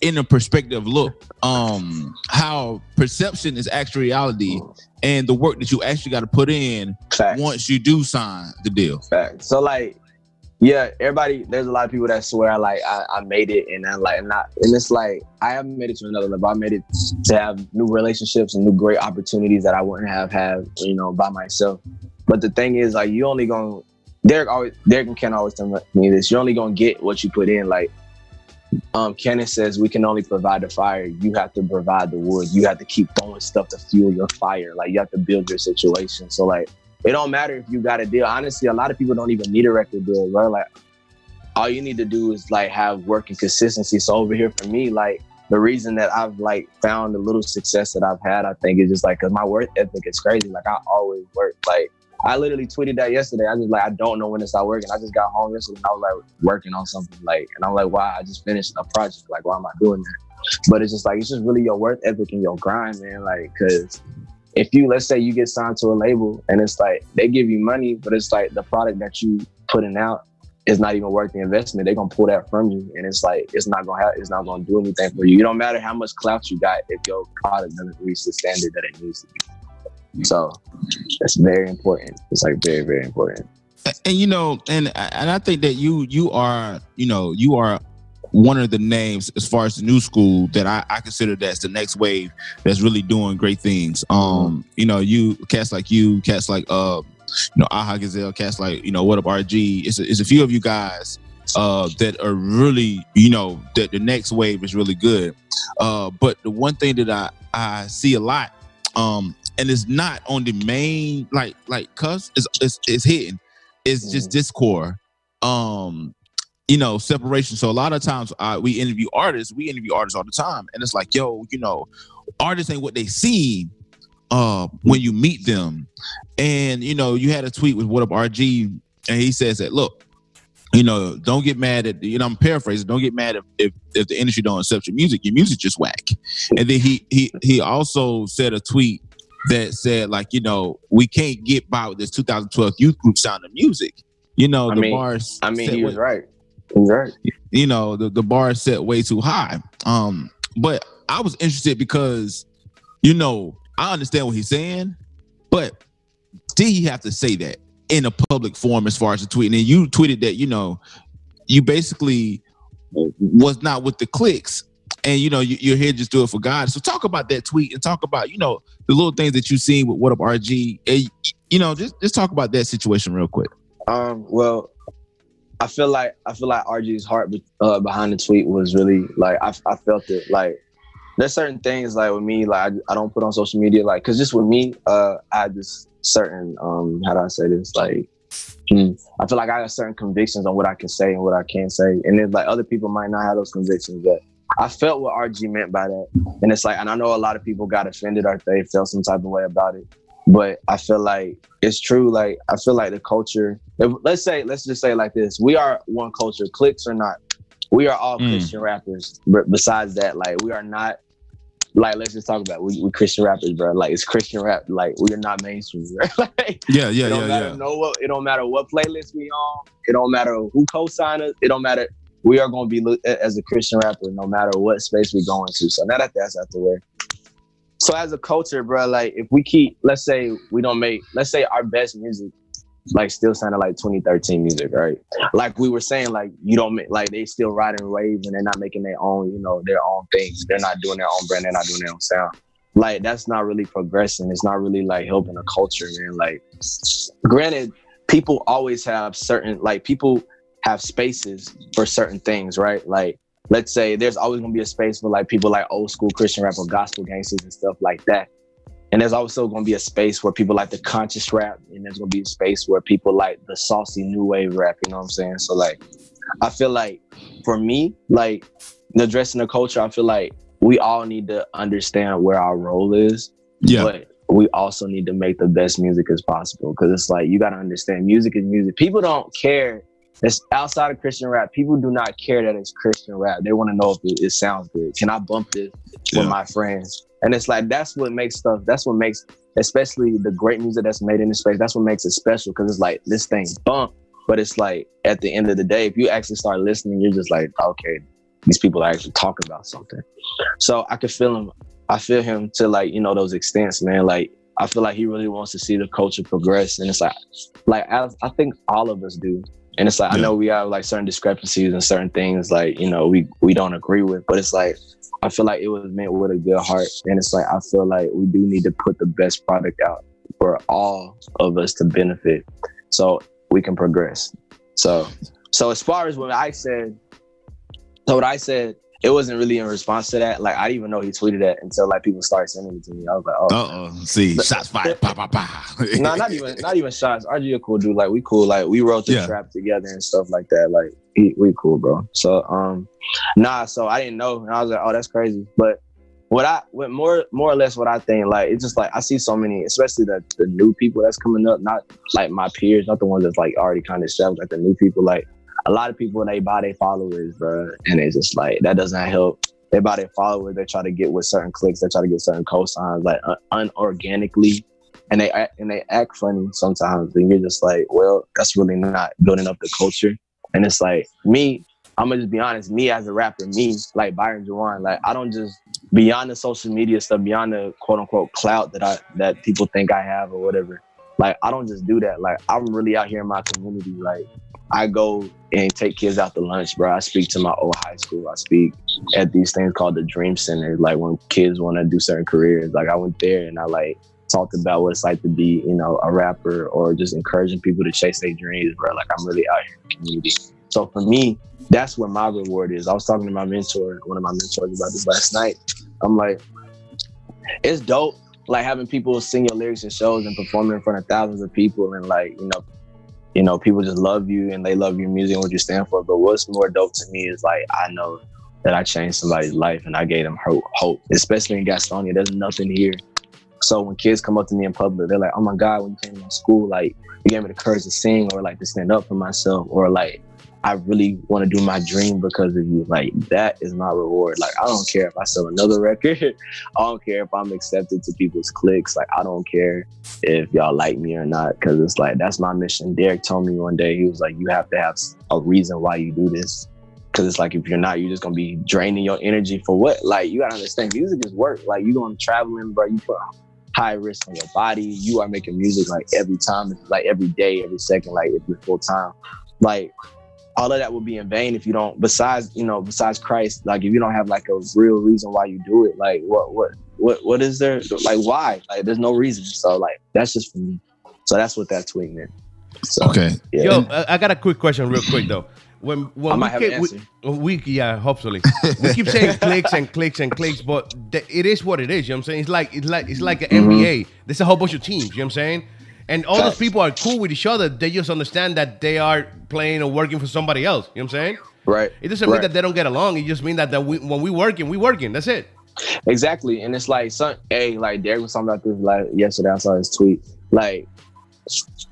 in a perspective. Look, um, how perception is actual reality, and the work that you actually got to put in Facts. once you do sign the deal. Facts. So like, yeah, everybody. There's a lot of people that swear like I, I made it, and then like not, and it's like I haven't made it to another level. I made it to have new relationships and new great opportunities that I wouldn't have had, you know, by myself. But the thing is, like, you only gonna Derek always Derek and Ken always tell me this. You're only gonna get what you put in. Like, um, Kenneth says, we can only provide the fire. You have to provide the wood. You have to keep throwing stuff to fuel your fire. Like, you have to build your situation. So like it don't matter if you got a deal. Honestly, a lot of people don't even need a record deal, right? Like all you need to do is like have work and consistency. So over here for me, like the reason that I've like found the little success that I've had, I think is just like because my work ethic is crazy. Like I always work. Like I literally tweeted that yesterday. I just like I don't know when to start working. I just got home yesterday and I was like working on something like, and I'm like, wow, I just finished a project. Like, why am I doing that? But it's just like it's just really your work ethic and your grind, man. Like, cause if you let's say you get signed to a label and it's like they give you money, but it's like the product that you putting out is not even worth the investment. They're gonna pull that from you, and it's like it's not gonna have, it's not gonna do anything for you. It don't matter how much clout you got if your product doesn't reach the standard that it needs to be. So that's very important. It's like very very important. and you know, and and I think that you you are you know you are one of the names as far as the new school that I, I consider that's the next wave that's really doing great things. Um, you know, you cats like you, cats like uh, you know, Aha Gazelle, cats like you know, what up RG. It's a, it's a few of you guys uh that are really you know that the next wave is really good. Uh, but the one thing that I I see a lot um and it's not on the main like like cuss it's it's, it's hidden. It's just Mhm. discord um you know separation. So a lot of times uh, we interview artists we interview artists all the time and it's like yo you know artists ain't what they seem uh when you meet them. And you know you had a tweet with what up rg and he says that look you know don't get mad at you know i'm paraphrasing don't get mad if if, if the industry don't accept your music. Your music just whack. And then he he he also said a tweet that said like you know we can't get by with this 2012 youth group sound of music you know, I the mean- bars. I mean, he was way- right. He right. you know the, the bar set way too high um but i was interested because you know i understand what he's saying but did he have to say that in a public forum as far as the tweet and you tweeted that you know you basically was not with the clicks and you know you, you're here just do it for god so talk about that tweet and talk about you know the little things that you've seen with what up rg and, you know just just talk about that situation real quick Um, well, I feel like I feel like RG's heart uh, behind the tweet was really like I, I felt it. Like there's certain things like with me, like I, don't put on social media, like because just with me, uh, I this certain um, how do I say this? Like, hmm, I feel like I got certain convictions on what I can say and what I can't say, and then like other people might not have those convictions, but I felt what RG meant by that, and it's like, and I know a lot of people got offended or they felt some type of way about it, but I feel like it's true. Like I feel like the culture. If, let's say, let's just say like this: we are one culture, clicks or not. We are all Mm. Christian rappers. But besides that, like we are not. Like let's just talk about it. we we Christian rappers, bro. Like it's Christian rap. Like we are not mainstream. Bro. like, yeah yeah it don't matter know what it don't matter what playlist we on. It don't matter who co-sign us. It don't matter. We are gonna be looked at as a Christian rapper no matter what space we go into. So now that that's out the way. So as a culture, bro, like if we keep, let's say we don't make, let's say our best music, like still sounded like 2013 music, right? Like we were saying, like you don't make, like they still riding waves and they're not making their own, you know, their own things. They're not doing their own brand. They're not doing their own sound. Like that's not really progressing. It's not really like helping the culture, man. Like, granted, people always have certain, like people have spaces for certain things, right? Like let's say there's always gonna be a space for like people like old school Christian rap or gospel gangsters and stuff like that. And there's also gonna be a space where people like the conscious rap, and there's gonna be a space where people like the saucy new wave rap. You know what I'm saying? So like, I feel like for me, like addressing the culture, I feel like we all need to understand where our role is, yeah but we also need to make the best music as possible. Because it's like you gotta understand, music is music. People don't care. It's outside of Christian rap. People do not care that it's Christian rap. They want to know if it, it sounds good. Can I bump this Yeah. with my friends? And it's like that's what makes stuff. That's what makes, especially the great music that's made in this space. That's what makes it special because it's like this thing bump, but it's like at the end of the day, if you actually start listening, you're just like, okay, these people are actually talking about something. So I could feel him. I feel him to like you know those extents, man. Like I feel like he really wants to see the culture progress, and it's like, like I, I think all of us do. And it's like I know we have like certain discrepancies and certain things like you know we we don't agree with, but it's like I feel like it was meant with a good heart, and it's like I feel like we do need to put the best product out for all of us to benefit, so we can progress. So, so as far as what I said, so what I said, it wasn't really in response to that. Like I didn't even know he tweeted that until like people started sending it to me. I was like, oh. Uh oh. See, shots fired. Pa, pa, pa. no, not even not even shots. RG a cool dude. Like we cool. Like we wrote the Yeah. trap together and stuff like that. Like he, we cool, bro. So um, nah. So I didn't know, and I was like, oh, that's crazy. But what I, what more more or less what I think, like it's just like I see so many, especially the the new people that's coming up. Not like my peers, not the ones that's like already kind of established. Like the new people, like a lot of people they buy their followers, bro, and it's just like that doesn't help. They buy their followers. They try to get with certain clicks. They try to get certain cosigns, like un- unorganically and they act, and they act funny sometimes, and you're just like, well, that's really not building up the culture. And it's like me, I'm gonna just be honest. Me as a rapper, me like Byron Juane, like I don't just beyond the social media stuff, beyond the quote unquote clout that I that people think I have or whatever. Like I don't just do that. Like I'm really out here in my community. Like I go and take kids out to lunch, bro. I speak to my old high school. I speak at these things called the Dream Center. Like when kids want to do certain careers. Like I went there and I like talked about what it's like to be, you know, a rapper or just encouraging people to chase their dreams, bro. Like I'm really out here in the community. So for me, that's where my reward is. I was talking to my mentor, one of my mentors about this last night. I'm like, it's dope, like having people sing your lyrics in shows and performing in front of thousands of people and like, you know, you know, people just love you and they love your music and what you stand for. But what's more dope to me is like I know that I changed somebody's life and I gave them hope, hope. especially in Gastonia. There's nothing here. So when kids come up to me in public, they're like, "Oh my God, when you came to school, like you gave me the courage to sing or like to stand up for myself or like I really want to do my dream because of you. Like that is my reward. Like I don't care if I sell another record. I don't care if I'm accepted to people's clicks. Like I don't care if y'all like me or not. Cause it's like that's my mission. Derek told me one day, he was like, You have to have a reason why you do this. Cause it's like if you're not, you're just gonna be draining your energy for what? Like you gotta understand music is work. Like you going traveling, bro, you put high risk on your body. You are making music like every time, like every day, every second, like if you're full time. Like all of that would be in vain if you don't besides you know besides christ like if you don't have like a real reason why you do it like what what what what is there like why like there's no reason so like that's just for me so that's what that tweet meant so, Okay. yeah. Yo, I I got a quick question, real quick though. When I when might have we, an keep, answer. we, we yeah, hopefully we keep saying clicks and clicks and clicks, but th- it is what it is. You know what I'm saying? It's like it's like it's like an Mm-hmm. NBA. There's a whole bunch of teams. You know what I'm saying? And all those people are cool with each other. They just understand that they are playing or working for somebody else. You know what I'm saying? right It doesn't mean that they don't get along. It just means that, that we, when we working, we working. That's it. Exactly. And it's like some hey, like Derek was talking about this like yesterday. I saw his tweet. Like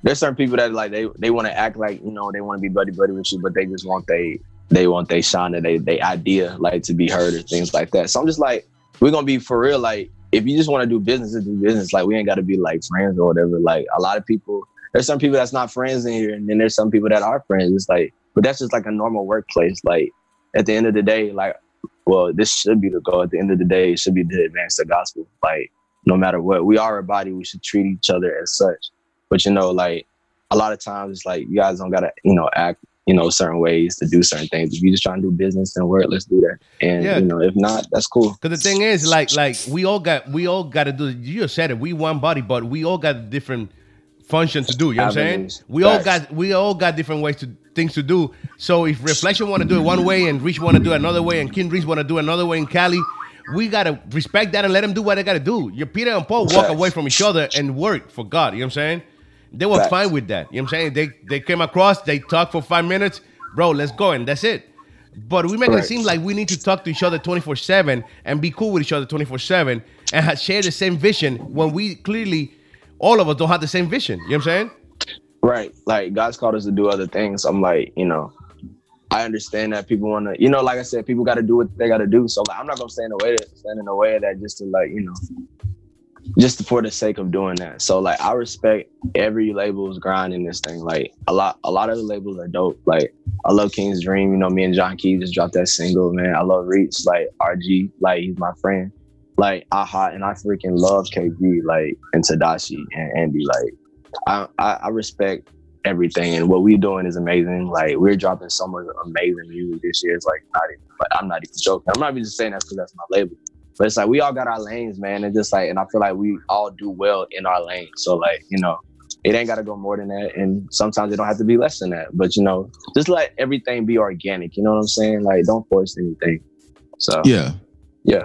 there's certain people that like they they want to act like, you know, they want to be buddy buddy with you, but they just want they they want they shine and they they idea like to be heard or things like that. So I'm just like, we're gonna be for real, like if you just want to do business, do business. Like we ain't gotta be like friends or whatever. Like a lot of people there's some people that's not friends in here, and then there's some people that are friends. It's like, but that's just like a normal workplace. Like at the end of the day, like well, this should be the goal. At the end of the day, it should be to advance the gospel. Like, no matter what, we are a body. We should treat each other as such. But you know, like a lot of times, it's like you guys don't gotta, you know, act, you know, certain ways to do certain things. If you're just trying to do business and work, let's do that. And Yeah. you know, if not, that's cool. Cause the thing is, like, like we all got, we all got to do. You just said it. We one body, but we all got different function to do. You know what I'm saying? We all got, we all got different ways to things to do. So if Reflection want to do it one way and Rich want to do it another way and King Reese want to do another way in Cali, we gotta respect that and let them do what they gotta do. Your Peter and Paul walk away from each other and work for God. You know what I'm saying? They were Facts. fine with that. You know what I'm saying? They they came across, they talked for five minutes, bro. Let's go, and that's it. But we make it seem like we need to talk to each other 24 7 and be cool with each other 24 7 and ha- share the same vision when we clearly, all of us don't have the same vision. You know what I'm saying? Right. Like God's called us to do other things. I'm like, you know, I understand that people want to, you know, like I said, people got to do what they got to do. So like, I'm not gonna stand in the way, stand in the way of that just to like, you know, just for the sake of doing that. So like, I respect every label's grind in this thing. Like a lot, a lot of the labels are dope. Like I love King's Dream. You know, me and John Key just dropped that single, man. I love Reach. Like RG, like he's my friend. Like Aha, and I freaking love KB, like and Tedashii and Andy. Like I, I, I respect everything and what we're doing is amazing. Like we're dropping so much amazing music this year. It's like not even but I'm not even joking. I'm not even just saying that because that's my label. But it's like we all got our lanes, man. And just like and I feel like we all do well in our lane. So like, you know, it ain't gotta go more than that. And sometimes it don't have to be less than that. But you know, just let everything be organic. You know what I'm saying? Like don't force anything. So Yeah. Yeah.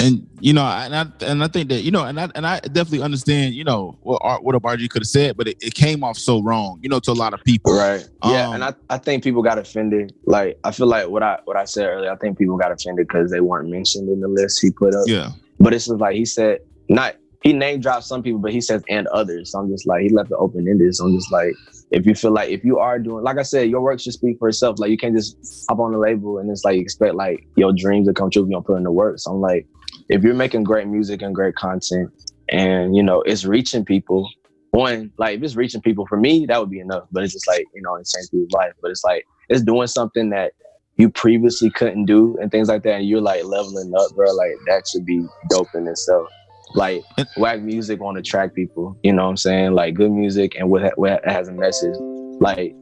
And you know, and I and I think that you know, and I and I definitely understand, you know, what what RG could have said, but it, it came off so wrong, you know, to a lot of people. Right. Yeah, Um, and I, I think people got offended. Like I feel like what I what I said earlier. I think people got offended because they weren't mentioned in the list he put up. Yeah. But it's just like he said, not he name dropped some people, but he says and others. So I'm just like he left it open ended. So I'm just like, if you feel like if you are doing, like I said, your work should speak for itself. Like you can't just hop on the label and it's like expect like your dreams to come true if you don't put in the work. So I'm like, if you're making great music and great content, and you know it's reaching people, one like if it's reaching people for me, that would be enough. But it's just like you know, it's changing people's life. But it's like it's doing something that you previously couldn't do and things like that, and you're like leveling up, bro. Like that should be dope in itself. Like whack music want to attract people, you know what I'm saying? Like good music and what, ha- what has a message, like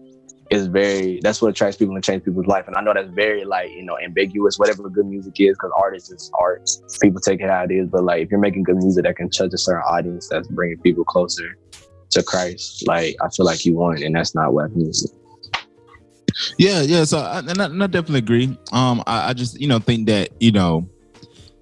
is very that's what attracts people and change people's life. And I know that's very like you know ambiguous, whatever good music is, because art is art. People take it how it is, but like if you're making good music that can touch a certain audience, that's bringing people closer to Christ. Like I feel like you want, and that's not whack music. Yeah, yeah. So, I, and, I, and I definitely agree. Um, I, I just, you know, think that you know,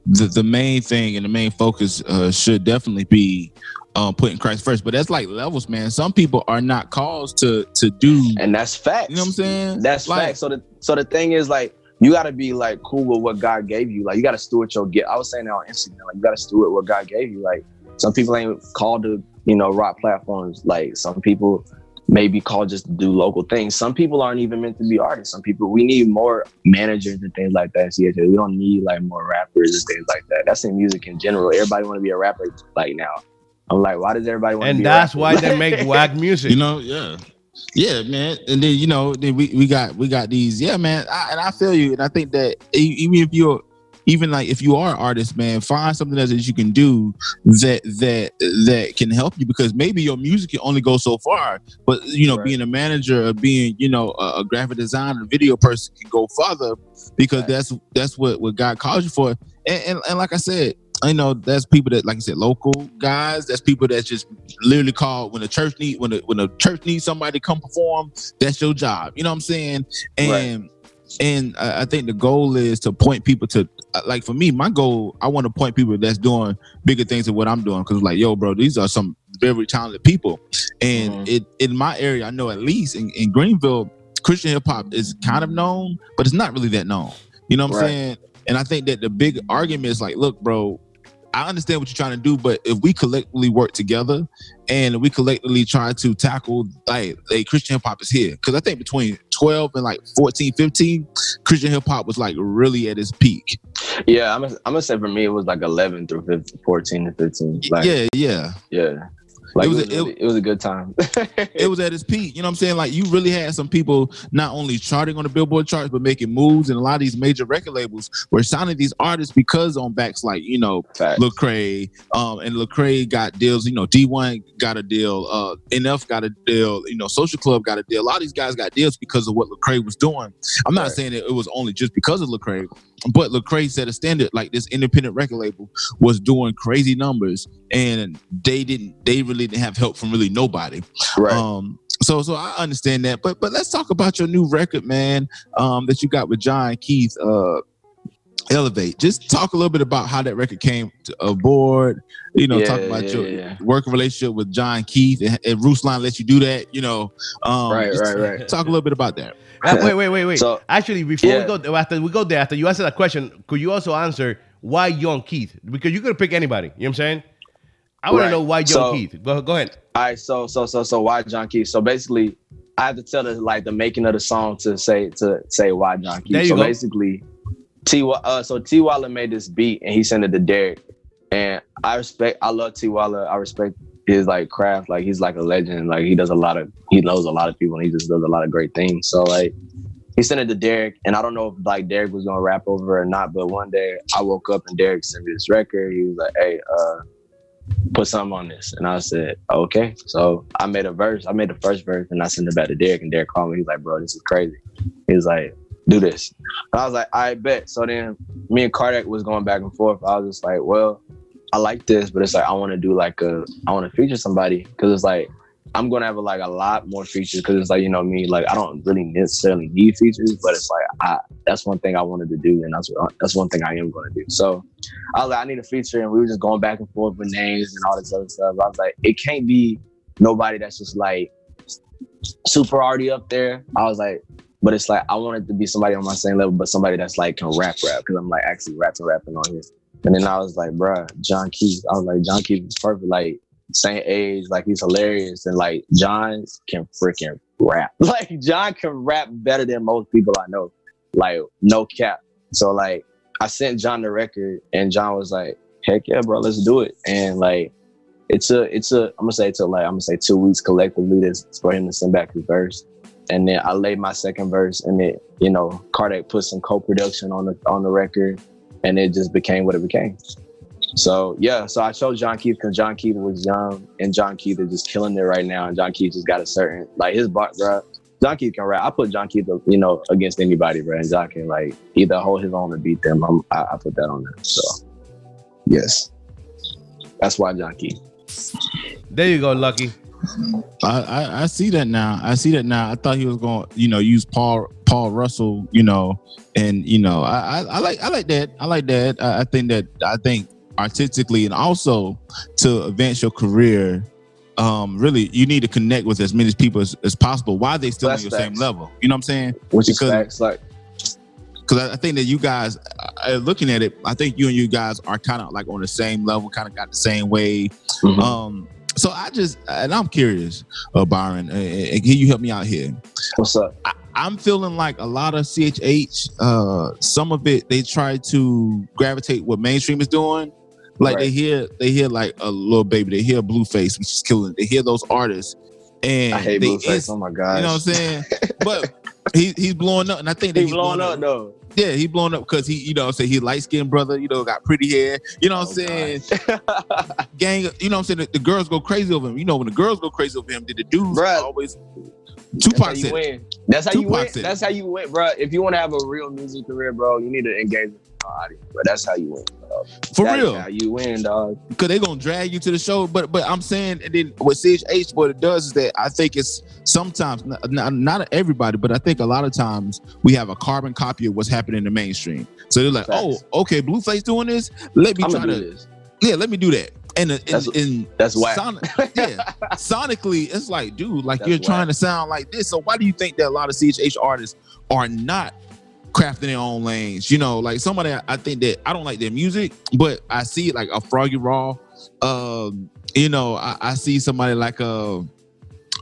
the the main thing and the main focus uh, should definitely be um, putting Christ first. But that's like levels, man. Some people are not called to to do. and that's facts. You know what I'm saying? That's Like- facts. So the so the thing is like you got to be like cool with what God gave you. Like you got to steward your gift. I was saying that on Instagram. Like you got to steward what God gave you. Like some people ain't called to you know rock platforms. Like some people maybe called just to do local things. Some people aren't even meant to be artists. Some people we need more managers and things like that. CHA. We don't need like more rappers and things like that. That's in music in general. Everybody want to be a rapper like now. I'm like, why does everybody want to And be that's a why they make whack music. You know, yeah. Yeah, man. And then you know, then we, we got we got these, yeah, man. I, and I feel you. And I think that e- even if you're even like if you are an artist, man, find something else that you can do that that that can help you because maybe your music can only go so far. But you know, Right. being a manager or being, you know, a, a graphic designer, video person can go further because Right. that's that's what, what God calls you for. And, and and like I said, I know that's people that, like I said, local guys. That's people that just literally called when the church need when the when the church needs somebody to come perform. That's your job. You know what I'm saying? And and I think the goal is to point people to uh, like for me, my goal. I want to point people that's doing bigger things than what I'm doing because like, yo, bro, these are some very talented people. And Mhm. it in my area, I know at least in, in Greenville, Christian hip hop is kind of known, but it's not really that known. You know what I'm Right. saying? And I think that the big argument is like, look, bro, I understand what you're trying to do, but if we collectively work together and we collectively try to tackle like, like Christian hip hop is here. Because I think between 12 and like 14, 15, Christian hip hop was like really at its peak. Yeah, I'm gonna, I'm gonna say for me it was like 11 through 15, 14 and 15. Like, yeah, yeah, yeah. Like It it was was, a- it- it was a good time. It was at its peak. You know what I'm saying? Like you really had some people not only charting on the Billboard charts, but making moves, and a lot of these major record labels were signing these artists because on backs like you know Facts. Lecrae, um, and Lecrae got deals. You know, D1 got a deal. Uh, NF got a deal. You know, Social Club got a deal. A lot of these guys got deals because of what Lecrae was doing. I'm not Right. saying that it was only just because of Lecrae, but Lecrae set a standard. Like this independent record label was doing crazy numbers, and they didn't. They really didn't have help from really nobody. right. Um, so so I understand that, but but let's talk about your new record, man. Um, that you got with John Keith. Uh, Elevate. Just talk a little bit about how that record came to aboard. You know, Yeah, talk about yeah, your yeah. working relationship with John Keith and, and Ruslan let you do that. You know, um, right, right, right. Talk a little bit about that. Uh, wait, wait, wait, wait. So- Actually, before Yeah. we go after we go there, after you answer that question, could you also answer why Young Keith? Because you could pick anybody. You know what I'm saying? I want Right. to know why john So- Keith. Go, go ahead. All right, so so so so why John Keith? So basically, I have to tell the like the making of the song to say to say why John Keith. There you so go. basically, T uh, so T Waller made this beat and he sent it to Derek, and I respect I love T Waller. I respect his like craft. Like he's like a legend. Like he does a lot of he knows a lot of people and he just does a lot of great things. So like he sent it to Derek, and I don't know if like Derek was gonna rap over or not. But one day I woke up and Derek sent me this record. He was like, "Hey, uh." put something on this. And I said, okay. So I made a verse. I made the first verse and I sent it back to Derek and Derek called me. He's like, bro, this is crazy. He was like, do this. And I was like, I bet. So then me and Cardec was going back and forth. I was just like, well, I like this, but it's like, I want to do like a, I want to feature somebody. Cause it's like, I'm to have like a lot more features. Cause it's like, you know me, like I don't really necessarily need features, but it's like, I, that's one thing I wanted to do. And that's, what, that's one thing I am to do. So I was like, I need a feature, and we were just going back and forth with names and all this other stuff. I was like, it can't be nobody that's just like super already up there. I was like, but it's like I wanted to be somebody on my same level, but somebody that's like can rap rap because I'm like actually rapping rapping on here. And then I was like, bruh, John Keith. I was like, John Keith is perfect. Like same age, like he's hilarious, and like John can freaking rap. Like John can rap better than most people I know. Like no cap. So like I sent John the record, and John was like, "Heck yeah, bro, let's do it." And like, it's a, it's a, I'm gonna say it's a like, I'm gonna say two weeks collectively this for him to send back his verse, and then I laid my second verse, and it, you know, Cardec put some co-production on the on the record, and it just became what it became. So yeah, so I chose John Keith because John Keith was young, and John Keith is just killing it right now, and John Keith just got a certain like his bar, bro. John Keith can rap. I put John Keith, you know, against anybody, bro. And John can like either hold his own or beat them. I'm, I, I put that on there. So, yes, that's why John Keith. There you go, Lucky. I, I I see that now. I see that now. I thought he was going, to you know, use Paul Paul Russell, you know, and you know, I I, I like I like that. I like that. I, I think that I think artistically and also to advance your career, um, really you need to connect with as many people as, as possible. Why they still That's on your same level? You know what I'm saying? Which is facts. Like, because I, think that you guys, uh, looking at it, I think you and you guys are kind of like on the same level, kind of got the same way. mhm. Um, So I just and I'm curious, uh, Byron, and, can you help me out here? What's up? I, I'm feeling like a lot of CHH, uh, some of it they try to gravitate what mainstream is doing. Like they hear they hear like a little baby, they hear Blueface, which is killing. They hear those artists, and I hate Blueface. oh my god. you know what I'm saying? but he he's blowing up, and I think he's He blowing up though. Yeah, he blowing up because he, you know, say he light skinned brother, you know, got pretty hair. You know what I'm Oh, saying? Gang, you know what I'm saying? The, the girls go crazy over him. You know, when the girls go crazy over him, did the dudes Bruh. always That's how you win. That's how you Tupac win. said. That's how you win, bro. If you want to have a real music career, bro, you need to engage with audience. Bro, that's how you win. Bro. for That real. how you win, dog. because they're gonna drag you to the show. But but I'm saying, and then what CHH what it does is that I think it's sometimes not, not, everybody, but I think a lot of times we have a carbon copy of what's happening in the mainstream. So they're like, Facts. oh, okay, Blueface doing this. Let me I'm try do this. yeah, let me do that. And That's- in, That's whack. Sonic, yeah, sonically, it's like, dude, like That's you're trying to sound like this. So why do you think that a lot of CHH artists are not crafting their own lanes? You know, like somebody I- think that I don't like their music, but I see like a Froggy Raw. Um, you know, I, I see somebody like a,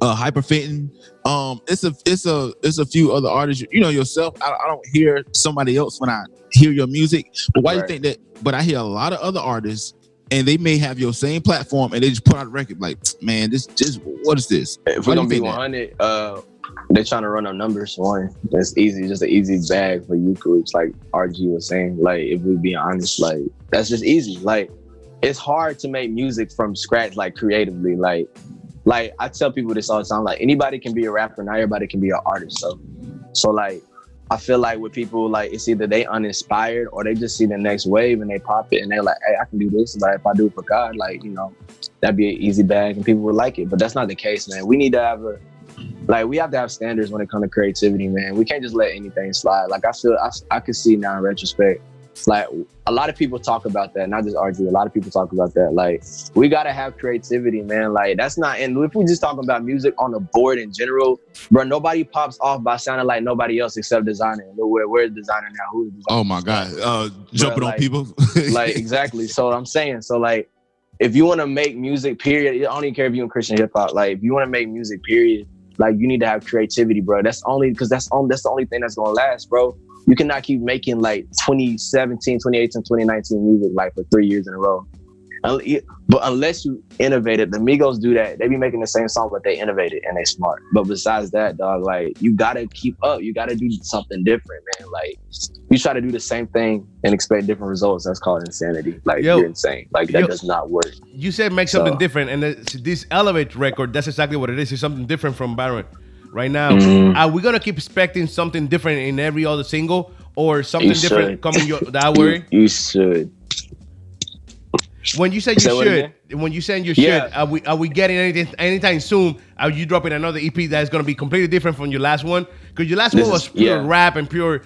a Hyperfitting. Um, it's a it's a it's a few other artists. You know yourself. I, I don't hear somebody else when I hear your music. But why do you think that? But I hear a lot of other artists and they may have your same platform and they just put out a record like, man, this just what is this? If we're gonna be that? 100, uh, they're trying to run up numbers. One, it's easy, just an easy bag for youth groups, like RG was saying. Like, if we be honest, like that's just easy. Like, it's hard to make music from scratch, like creatively. Like, like I tell people this all the time. Like, anybody can be a rapper, not everybody can be an artist. So, so like. I feel like with people like it's either they uninspired or they just see the next wave and they pop it and they're like, hey, I can do this. But if I do it for God, like, you know, that'd be an easy bag and people would like it. But that's not the case, man. We need to have a like we have to have standards when it comes to creativity, man. We can't just let anything slide. Like I feel I, I could see now in retrospect, like a lot of people talk about that, not just RG. A lot of people talk about that. Like we gotta have creativity, man. Like that's not and if we just talking about music on the board in general, bro, nobody pops off by sounding like nobody else except Desiigner. Where where's Desiigner now? Who's Desiigner? Oh my god, uh, jumping on like- people. like exactly. So I'm saying, so like, if you want to make music, period. I don't even care if you in Christian hip hop. Like, if you want to make music, period. Like, you need to have creativity, bro. That's only because that's on. That's the only thing that's gonna last, bro. You cannot keep making like 2017, 2018, 2019 music like for three years in a row. But unless you innovated, the Migos do that. They be making the same song, but they innovated and they smart. But besides that, dog, like you gotta keep up. You gotta do something different, man. Like you try to do the same thing and expect different results. That's called insanity. Like Yo. you're insane. Like that Yo. does not work. You said make something So- different, and this Elevate record, that's exactly what it is. It's something different from Baron. Right now, Mhm. are we gonna keep expecting something different in every other single, or something You different should. coming your, that way? You, you should. When you say you should, again? when you saying you Yeah. should, are we are we getting anything anytime soon? Are you dropping another EP that's gonna be completely different from your last one? Because your last This one was is- pure yeah. rap and pure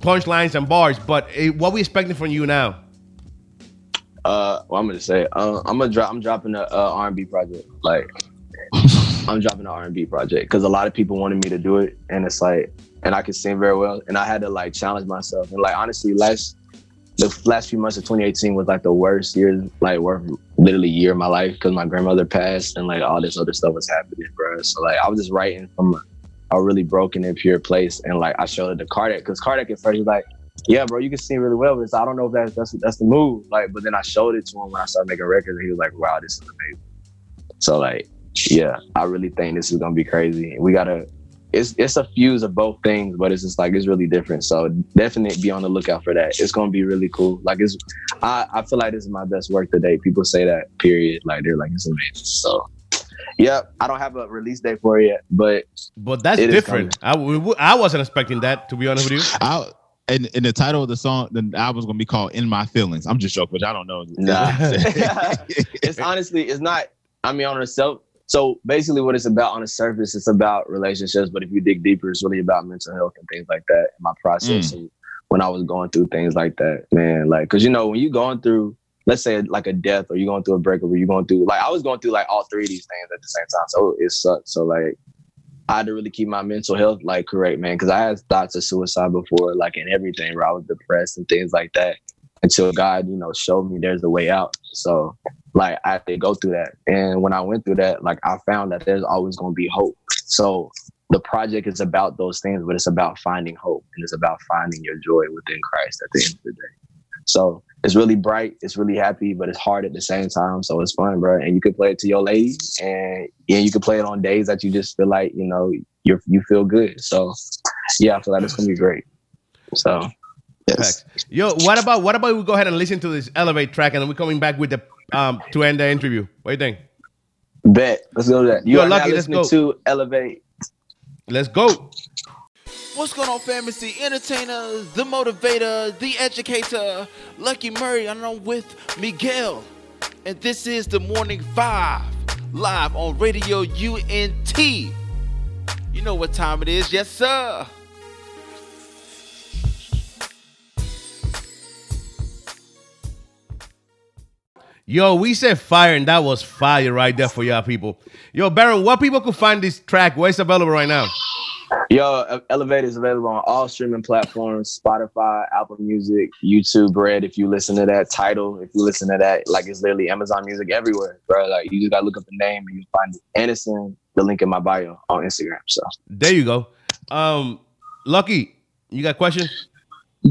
punchlines and bars. But eh, what we expecting from you now? Uh, well, I'm gonna say, uh, I'm gonna drop. I'm dropping a uh, R&B project. Like, I'm dropping an R&B project because a lot of people wanted me to do it, and it's like, and I can sing very well, and I had to like challenge myself. And like, honestly, last the last few months of 2018 was like the worst year, like worst literally year of my life because my grandmother passed and like all this other stuff was happening, bro. So like, I was just writing from a, a really broken and pure place, and like I showed it to Cardec because Cardec at first was like yeah, bro, you can sing really well, but I don't know if that's that's that's the move. Like, but then I showed it to him when I started making records, and he was like, "Wow, this is amazing." So like, yeah, I really think this is gonna be crazy. We gotta, it's it's a fuse of both things, but it's just like it's really different. So definitely be on the lookout for that. It's gonna be really cool. Like it's, I I feel like this is my best work to date. People say that. Period. Like they're like it's amazing. So. Yep, I don't have a release date for it yet, but But that's It is different. I, w- w- I wasn't expecting that. To be honest with you, I, and, and the title of the song, the album's gonna be called "In My Feelings." I'm just joking, which I don't know. Nah. it's honestly it's not i mean on itself so basically what it's about on the surface it's about relationships but if you dig deeper it's really about mental health and things like that and my process. Mm. And when i was going through things like that man like because you know when you're going through let's say like a death or you're going through a breakup or you're going through like i was going through like all three of these things at the same time. So it sucked so like I had to really keep my mental health like correct, man, because I had thoughts of suicide before, like and everything, where I was depressed and things like that until God, you know, showed me there's a way out. So like I had to go through that. And when I went through that, like I found that there's always gonna be hope. So the project is about those things, but it's about finding hope and it's about finding your joy within Christ at the end of the day. So it's really bright, it's really happy, but it's hard at the same time. So it's fun, bro. And you can play it to your lady, and yeah, you can play it on days that you just feel like you know you you feel good. So yeah, I feel like it's gonna be great. So yes. Yo, what about what about we go ahead and listen to this elevate track and then we're coming back with the um to end the interview. What do you think? Bet. Let's go to that. You Yo, are Lucky, now let's listening go. to Elevate. Let's go. What's going on, fam? It's the entertainer, the motivator, the educator, Lucky Murray, and I'm with Miguel. And this is the Morning Five, live on Radio UNT. You know what time it is, yes, sir. Yo, we said fire and that was fire right there for y'all people. Yo, Baron, what people could find this track? Where it's available right now? Yo, E- Elevate is available on all streaming platforms: Spotify, Apple Music, YouTube Red. If you listen to that title, if you listen to that, like it's literally Amazon Music everywhere, bro. Like you just gotta look up the name and you find it. And it's the link in my bio on Instagram. So There you go. Um, Lucky, you got questions?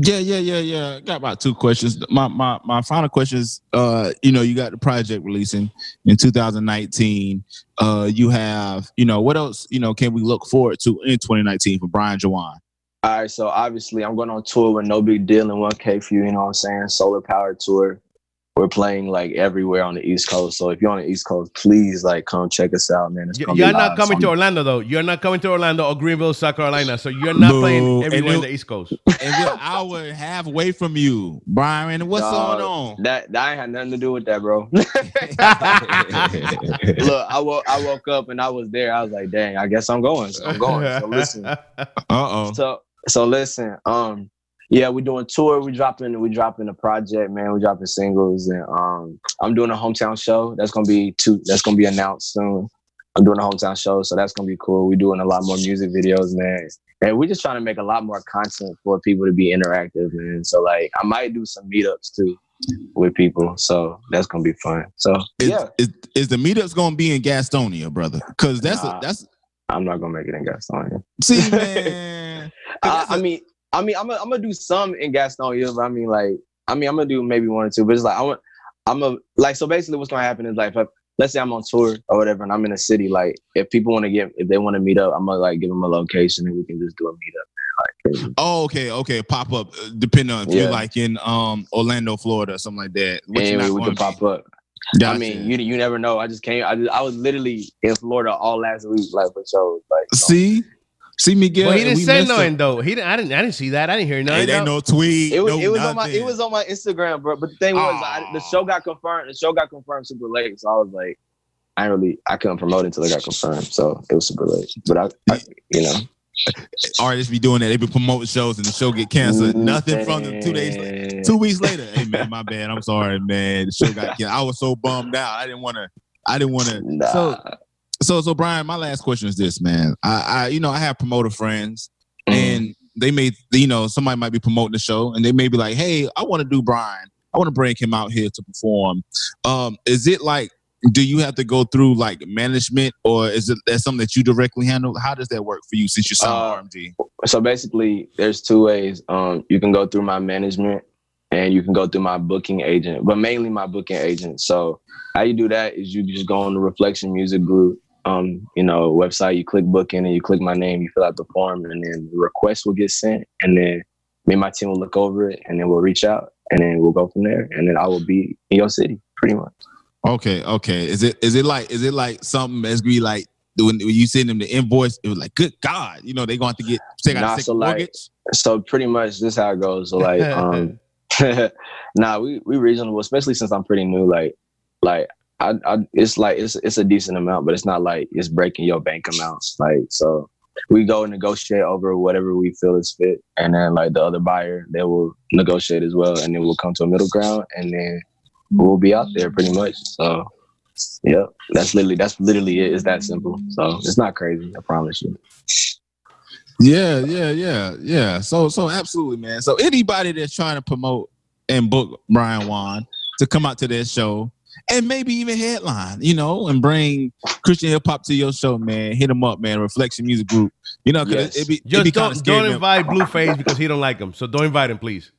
Yeah, yeah, yeah, yeah. Got about two questions. My my my final question is, uh, you know, you got the project releasing in 2019. Uh, you have, you know, what else, you know, can we look forward to in 2019 for Brian Juane? All right, so obviously I'm going on tour with NoBigDyl and 1K Phew You know what I'm saying? Solar Power Tour. We're playing like everywhere on the East Coast. So if you're on the East Coast, please like come check us out, man. It's Y- gonna be You're not live. coming So to Orlando though. You're not coming to Orlando or Greenville, South Carolina. So you're not Boo. playing And everywhere in the East Coast. And we're an hour halfway from you, Brian. What's Dog, going on? That that ain't had nothing to do with that, bro. Look, I woke I woke up and I was there. I was like, dang, I guess I'm going. So I'm going. So listen. Uh oh. So so listen. Um, yeah, we're doing tour. We dropping we dropping a project, man. We dropping singles, and um, I'm doing a hometown show. That's gonna be two. That's gonna be announced soon. I'm doing a hometown show, so that's gonna be cool. We're doing a lot more music videos, man. And we're just trying to make a lot more content for people to be interactive, man. So like, I might do some meetups too with people. So that's gonna be fun. So Is, yeah, is, is the meetups gonna be in Gastonia, brother? Because that's Nah. a, that's I'm not gonna make it in Gastonia. see, man. I, that's I a- mean, I mean, I'm gonna I'm gonna do some in Gastonia, but I mean, like, I mean, I'm gonna do maybe one or two. But it's like I want, I'm a like. So basically, what's gonna happen is like, if I, let's say I'm on tour or whatever, and I'm in a city. Like, if people want to get, if they want to meet up, I'm gonna like give them a location, and we can just do a meetup. Like, Oh, okay, okay. Pop up, uh, depending on if Yeah. you're like in um Orlando, Florida, or something like that. Which you're and not we can pop up. I mean, you you never know. I just came. I just, I was literally in Florida all last week, like for shows. Like, so- see, see, Miguel. Well, he didn't say nothing though. He didn't. I didn't. I didn't see that. I didn't hear nothing. It ain't no tweet. It was no it was on my it was on my Instagram, bro. But the thing was, I, the show got confirmed. The show got confirmed super late, so I was like, I ain't really I couldn't promote it until it got confirmed. So it was super late. But I, I you know, artists be doing that. They be promoting shows and the show get canceled. Mm-hmm. Nothing from them two days later. Two weeks later. Hey man, my bad. I'm sorry, man. The show got canceled. I was so bummed out. I didn't want to. I didn't want to. Nah. So so so Brian, my last question is this, man. I, I you know I have promoter friends Mm. and they may you know somebody might be promoting the show and they may be like, hey, I want to do Brian. I want to bring him out here to perform. Um, is it like? Do you have to go through like management, or is it that something that you directly handle? How does that work for you since you're Uh, RMG? so basically there's two ways um you can go through my management and you can go through my booking agent but mainly my booking agent so how you do that is you just go on the reflection music group um you know website you click booking and you click my name you fill out the form and then the request will get sent and then me and my team will look over it and then we'll reach out and then we'll go from there and then i will be in your city pretty much Okay, okay. Is it is it like is it like something that's be like when, when you send them the invoice? It was like, good God, you know they going to have to get take out Nah, a second so, like, mortgage. so pretty much this is how it goes. So like um nah we we reasonable, especially since I'm pretty new. Like like I, I it's like it's it's a decent amount, but it's not like it's breaking your bank amounts. Like so we go negotiate over whatever we feel is fit and then like the other buyer they will negotiate as well and then we'll come to a middle ground and then we'll be out there pretty much. So yeah, that's literally that's literally it. It's that simple. So it's not crazy, I promise you. Yeah, yeah, yeah, yeah. So so absolutely, man. So anybody that's trying to promote and book Brian Wan to come out to their show, and maybe even headline, you know, and bring Christian hip hop to your show, man. Hit them up, man. Reflection Music Group, you know, because Yes. it, it be, it Just be kind don't, of scary. don't invite Blueface because he don't like him. So don't invite him, please.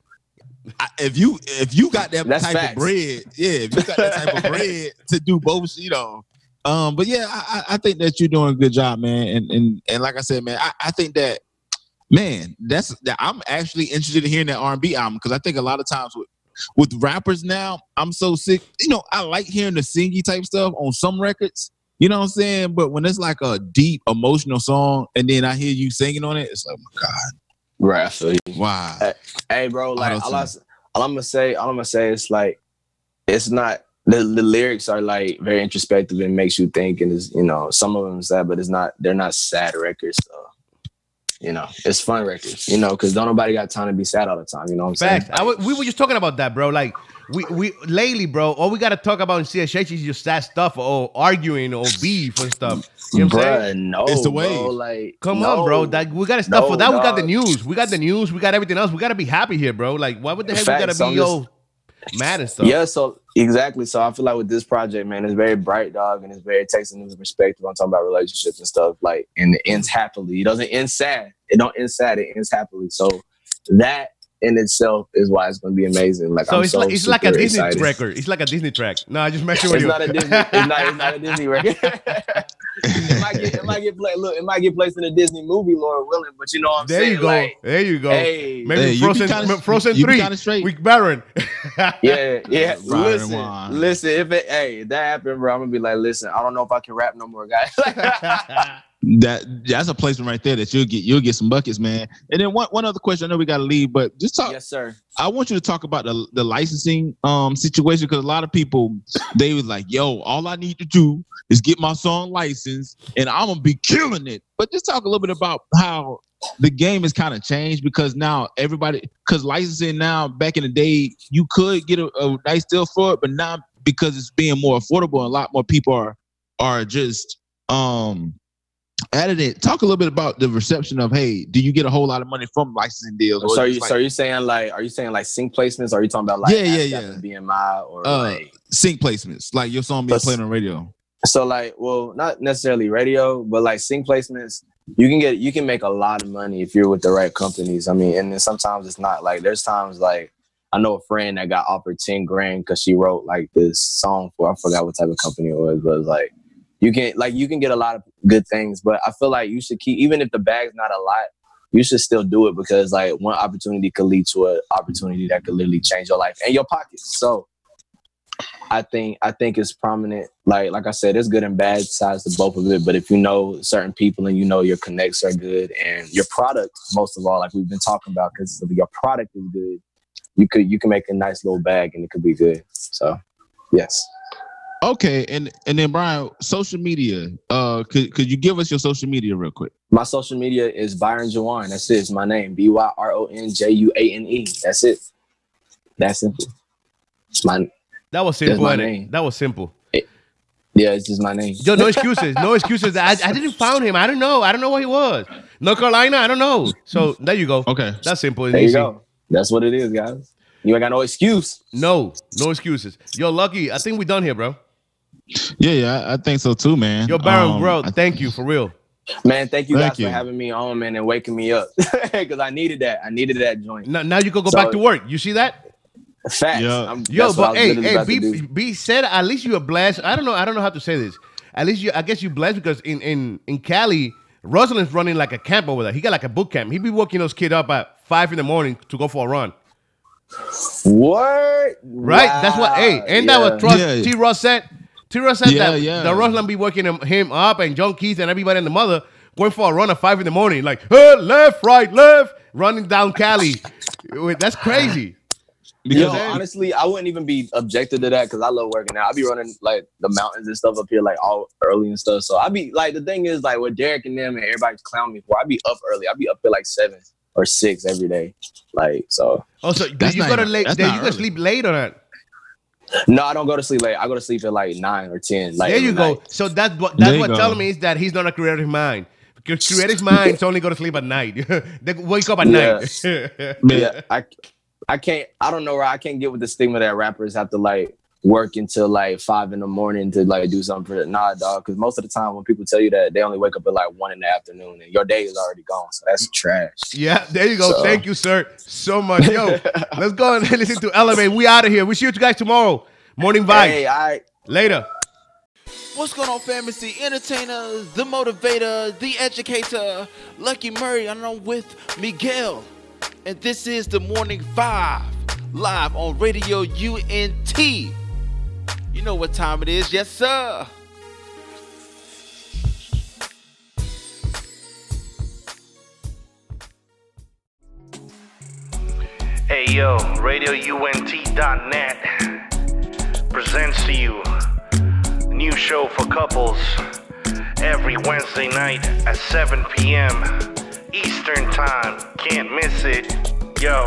I- if you if you got that That's type facts. of bread, yeah, if you got that type of bread to do both, you know. Um, but yeah, I, I I think that you're doing a good job, man. And and and like I said, man, I, I think that man, that's that I'm actually interested in hearing that R&B album because I think a lot of times with with rappers now, I'm so sick. You know, I like hearing the singy type stuff on some records. You know what I'm saying? But when it's like a deep emotional song, and then I hear you singing on it, it's like, oh my God, Right. I feel you. wow. Hey, bro. Like all, I, all I'm gonna say, all I'm gonna say is like, it's not the, the lyrics are like very introspective and makes you think, and is you know some of them sad, but it's not. They're not sad records. So, you know, it's fun records. You know, because don't nobody got time to be sad all the time. You know what I'm Facts. saying? I w- we were just talking about that, bro. Like we we lately, bro. All we gotta talk about in CHH is just sad stuff or arguing or beef and stuff. You know what I'm saying? No, It's the bro. Like, Come no. on, bro. Like we got to stuff No, for that. We got the news. We got the news. We got everything else. We got to be happy here, bro. Like why would the heck Facts, we got to I'm be yo mad and stuff? Yeah, so exactly. So I feel like with this project, man, it's very bright, dog, and it's very it takes a new perspective on talking about relationships and stuff. Like, and it ends happily. It doesn't end sad. It don't end sad. It ends happily. So that in itself is why it's going to be amazing. Like, So I'm it's so like it's like a Disney excited. record. It's like a Disney track. No, I just messing with It's you. not a Disney. It's not. It's not a Disney record. it might get. It might get. Play, look, it might get placed in a Disney movie, Lord willing. But you know what I'm saying? there saying? you go. Like, there you go. hey, Maybe Hey, you be Frozen, kinda- Frozen you three kinda straight. with Baron. Yeah, yeah. Right, listen, Juan. listen. If it, hey, if that happened, bro, I'm gonna be like, listen. I don't know if I can rap no more, guys. That that's a placement right there that you'll get you'll get some buckets, man. And then one, one other question, I know we gotta leave, but just talk yes, sir. I want you to talk about the, the licensing um situation because a lot of people they was like, yo, all I need to do is get my song licensed and I'm gonna be killing it. But just talk a little bit about how the game has kind of changed because now everybody because licensing now back in the day you could get a, a nice deal for it, but now because it's being more affordable and a lot more people are are just um added it. Talk a little bit about the reception of hey, do you get a whole lot of money from licensing deals? So, are you, like- so are you saying like, are you saying like sync placements? Or are you talking about like, Yeah, yeah, yeah. BMI or Uh, like? sync placements, like your song being played on radio. So like, well, not necessarily radio, but like sync placements. You can get, you can make a lot of money if you're with the right companies. I mean, and then sometimes it's not like. There's times like I know a friend that got offered ten grand because she wrote like this song for I forgot what type of company it was, but it's like you can like you can get a lot of good things. But I feel like you should keep even if the bag's not a lot, you should still do it because like one opportunity could lead to an opportunity that could literally change your life and your pockets. So I think I think it's prominent. Like like I said, it's good and bad sides to both of it. But if you know certain people and you know your connects are good and your product, most of all, like we've been talking about, because your product is good, you could you can make a nice little bag and it could be good. So yes. Okay, and and then Brian, social media. Uh, could could you give us your social media real quick? My social media is Byron Juane. That's it. It's my name. B Y R O N J U A N E. That's it. That's simple. It's my That was simple. my name. That was simple. yeah, it's just my name. Yo, no excuses. No excuses. I, I didn't found him. I don't know. I don't know where he was. North Carolina. I don't know. So there you go. Okay. That's simple. and There you easy. go. That's what it is, guys. You ain't got no excuse. No, no excuses. Yo, Lucky, I think we done here, bro. Yeah, yeah, I, I think so too, man. Yo, Baron, Um, bro, I- thank you for real. Man, thank you Thank guys you. for having me on, man, and waking me up because I needed that. I needed that joint. Now, now you can go So- back to work. You see that? Facts. Yeah. I'm- Yo, that's what I but hey, hey, about to be, be said at least you are blessed. I don't know. I don't know how to say this. At least you, I guess you blessed because in in in Cali, Rosalind's running like a camp over there. He got like a boot camp. He be waking those kids up at five in the morning to go for a run. What? Right? That's what. Hey, and that what trust. Yeah. T. Ross said. T. Ross said Yeah, that yeah. the Rosalind be working him, him up, and John Keith and everybody and the mother going for a run at five in the morning, like hey, left, right, left, running down Cali. That's crazy. because Yo, honestly, I wouldn't even be objected to that because I love working out. I be running like the mountains and stuff up here like all early and stuff. So I be like the thing is like with Derek and them and everybody's clowning me for. I be up early. I be up at like seven or six every day. Like so. Oh, also, do That's you not gotta late? that's Then you not gotta early. sleep late or not? No, I don't go to sleep late. I go to sleep at like nine or ten. Like there you every go. night. So that's what that's what go. telling me is that he's not a creative mind. Because creative minds only go to sleep at night. they wake up at Yeah. night. Yeah, I I can't. I don't know where I can't get with the stigma that rappers have to like work until like five in the morning to like do something for the nah dog. Cause most of the time when people tell you that they only wake up at like one in the afternoon and your day is already gone. So that's trash. Yeah, there you go. So- Thank you, sir, so much. Yo, let's go and listen to Elevate. We out of here. We see you guys tomorrow. Morning vibes. Hey, I Later. What's going on, fam? It's the entertainer, the motivator, the educator, Lucky Murray, and I'm with Miguel. And this is the Morning Five, live on Radio UNT. You know what time it is, yes, sir. Hey yo, RadioUNT.net presents to you a new show for couples every Wednesday night at 7 p.m. Eastern Time. Can't miss it. Yo,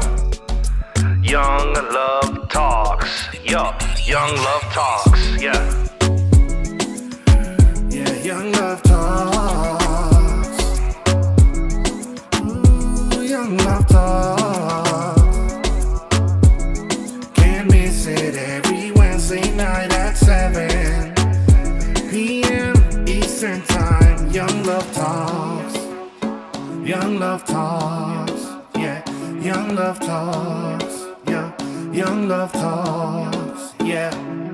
Young Love Talks. Yo, Young Love Talks. Yeah. Yeah, young love talks. Ooh, young love talks. Can't miss it every Wednesday night at 7 p.m. Eastern Time. Young love talks. Young love talks. Yeah, young love talks. Young love talks. Yeah.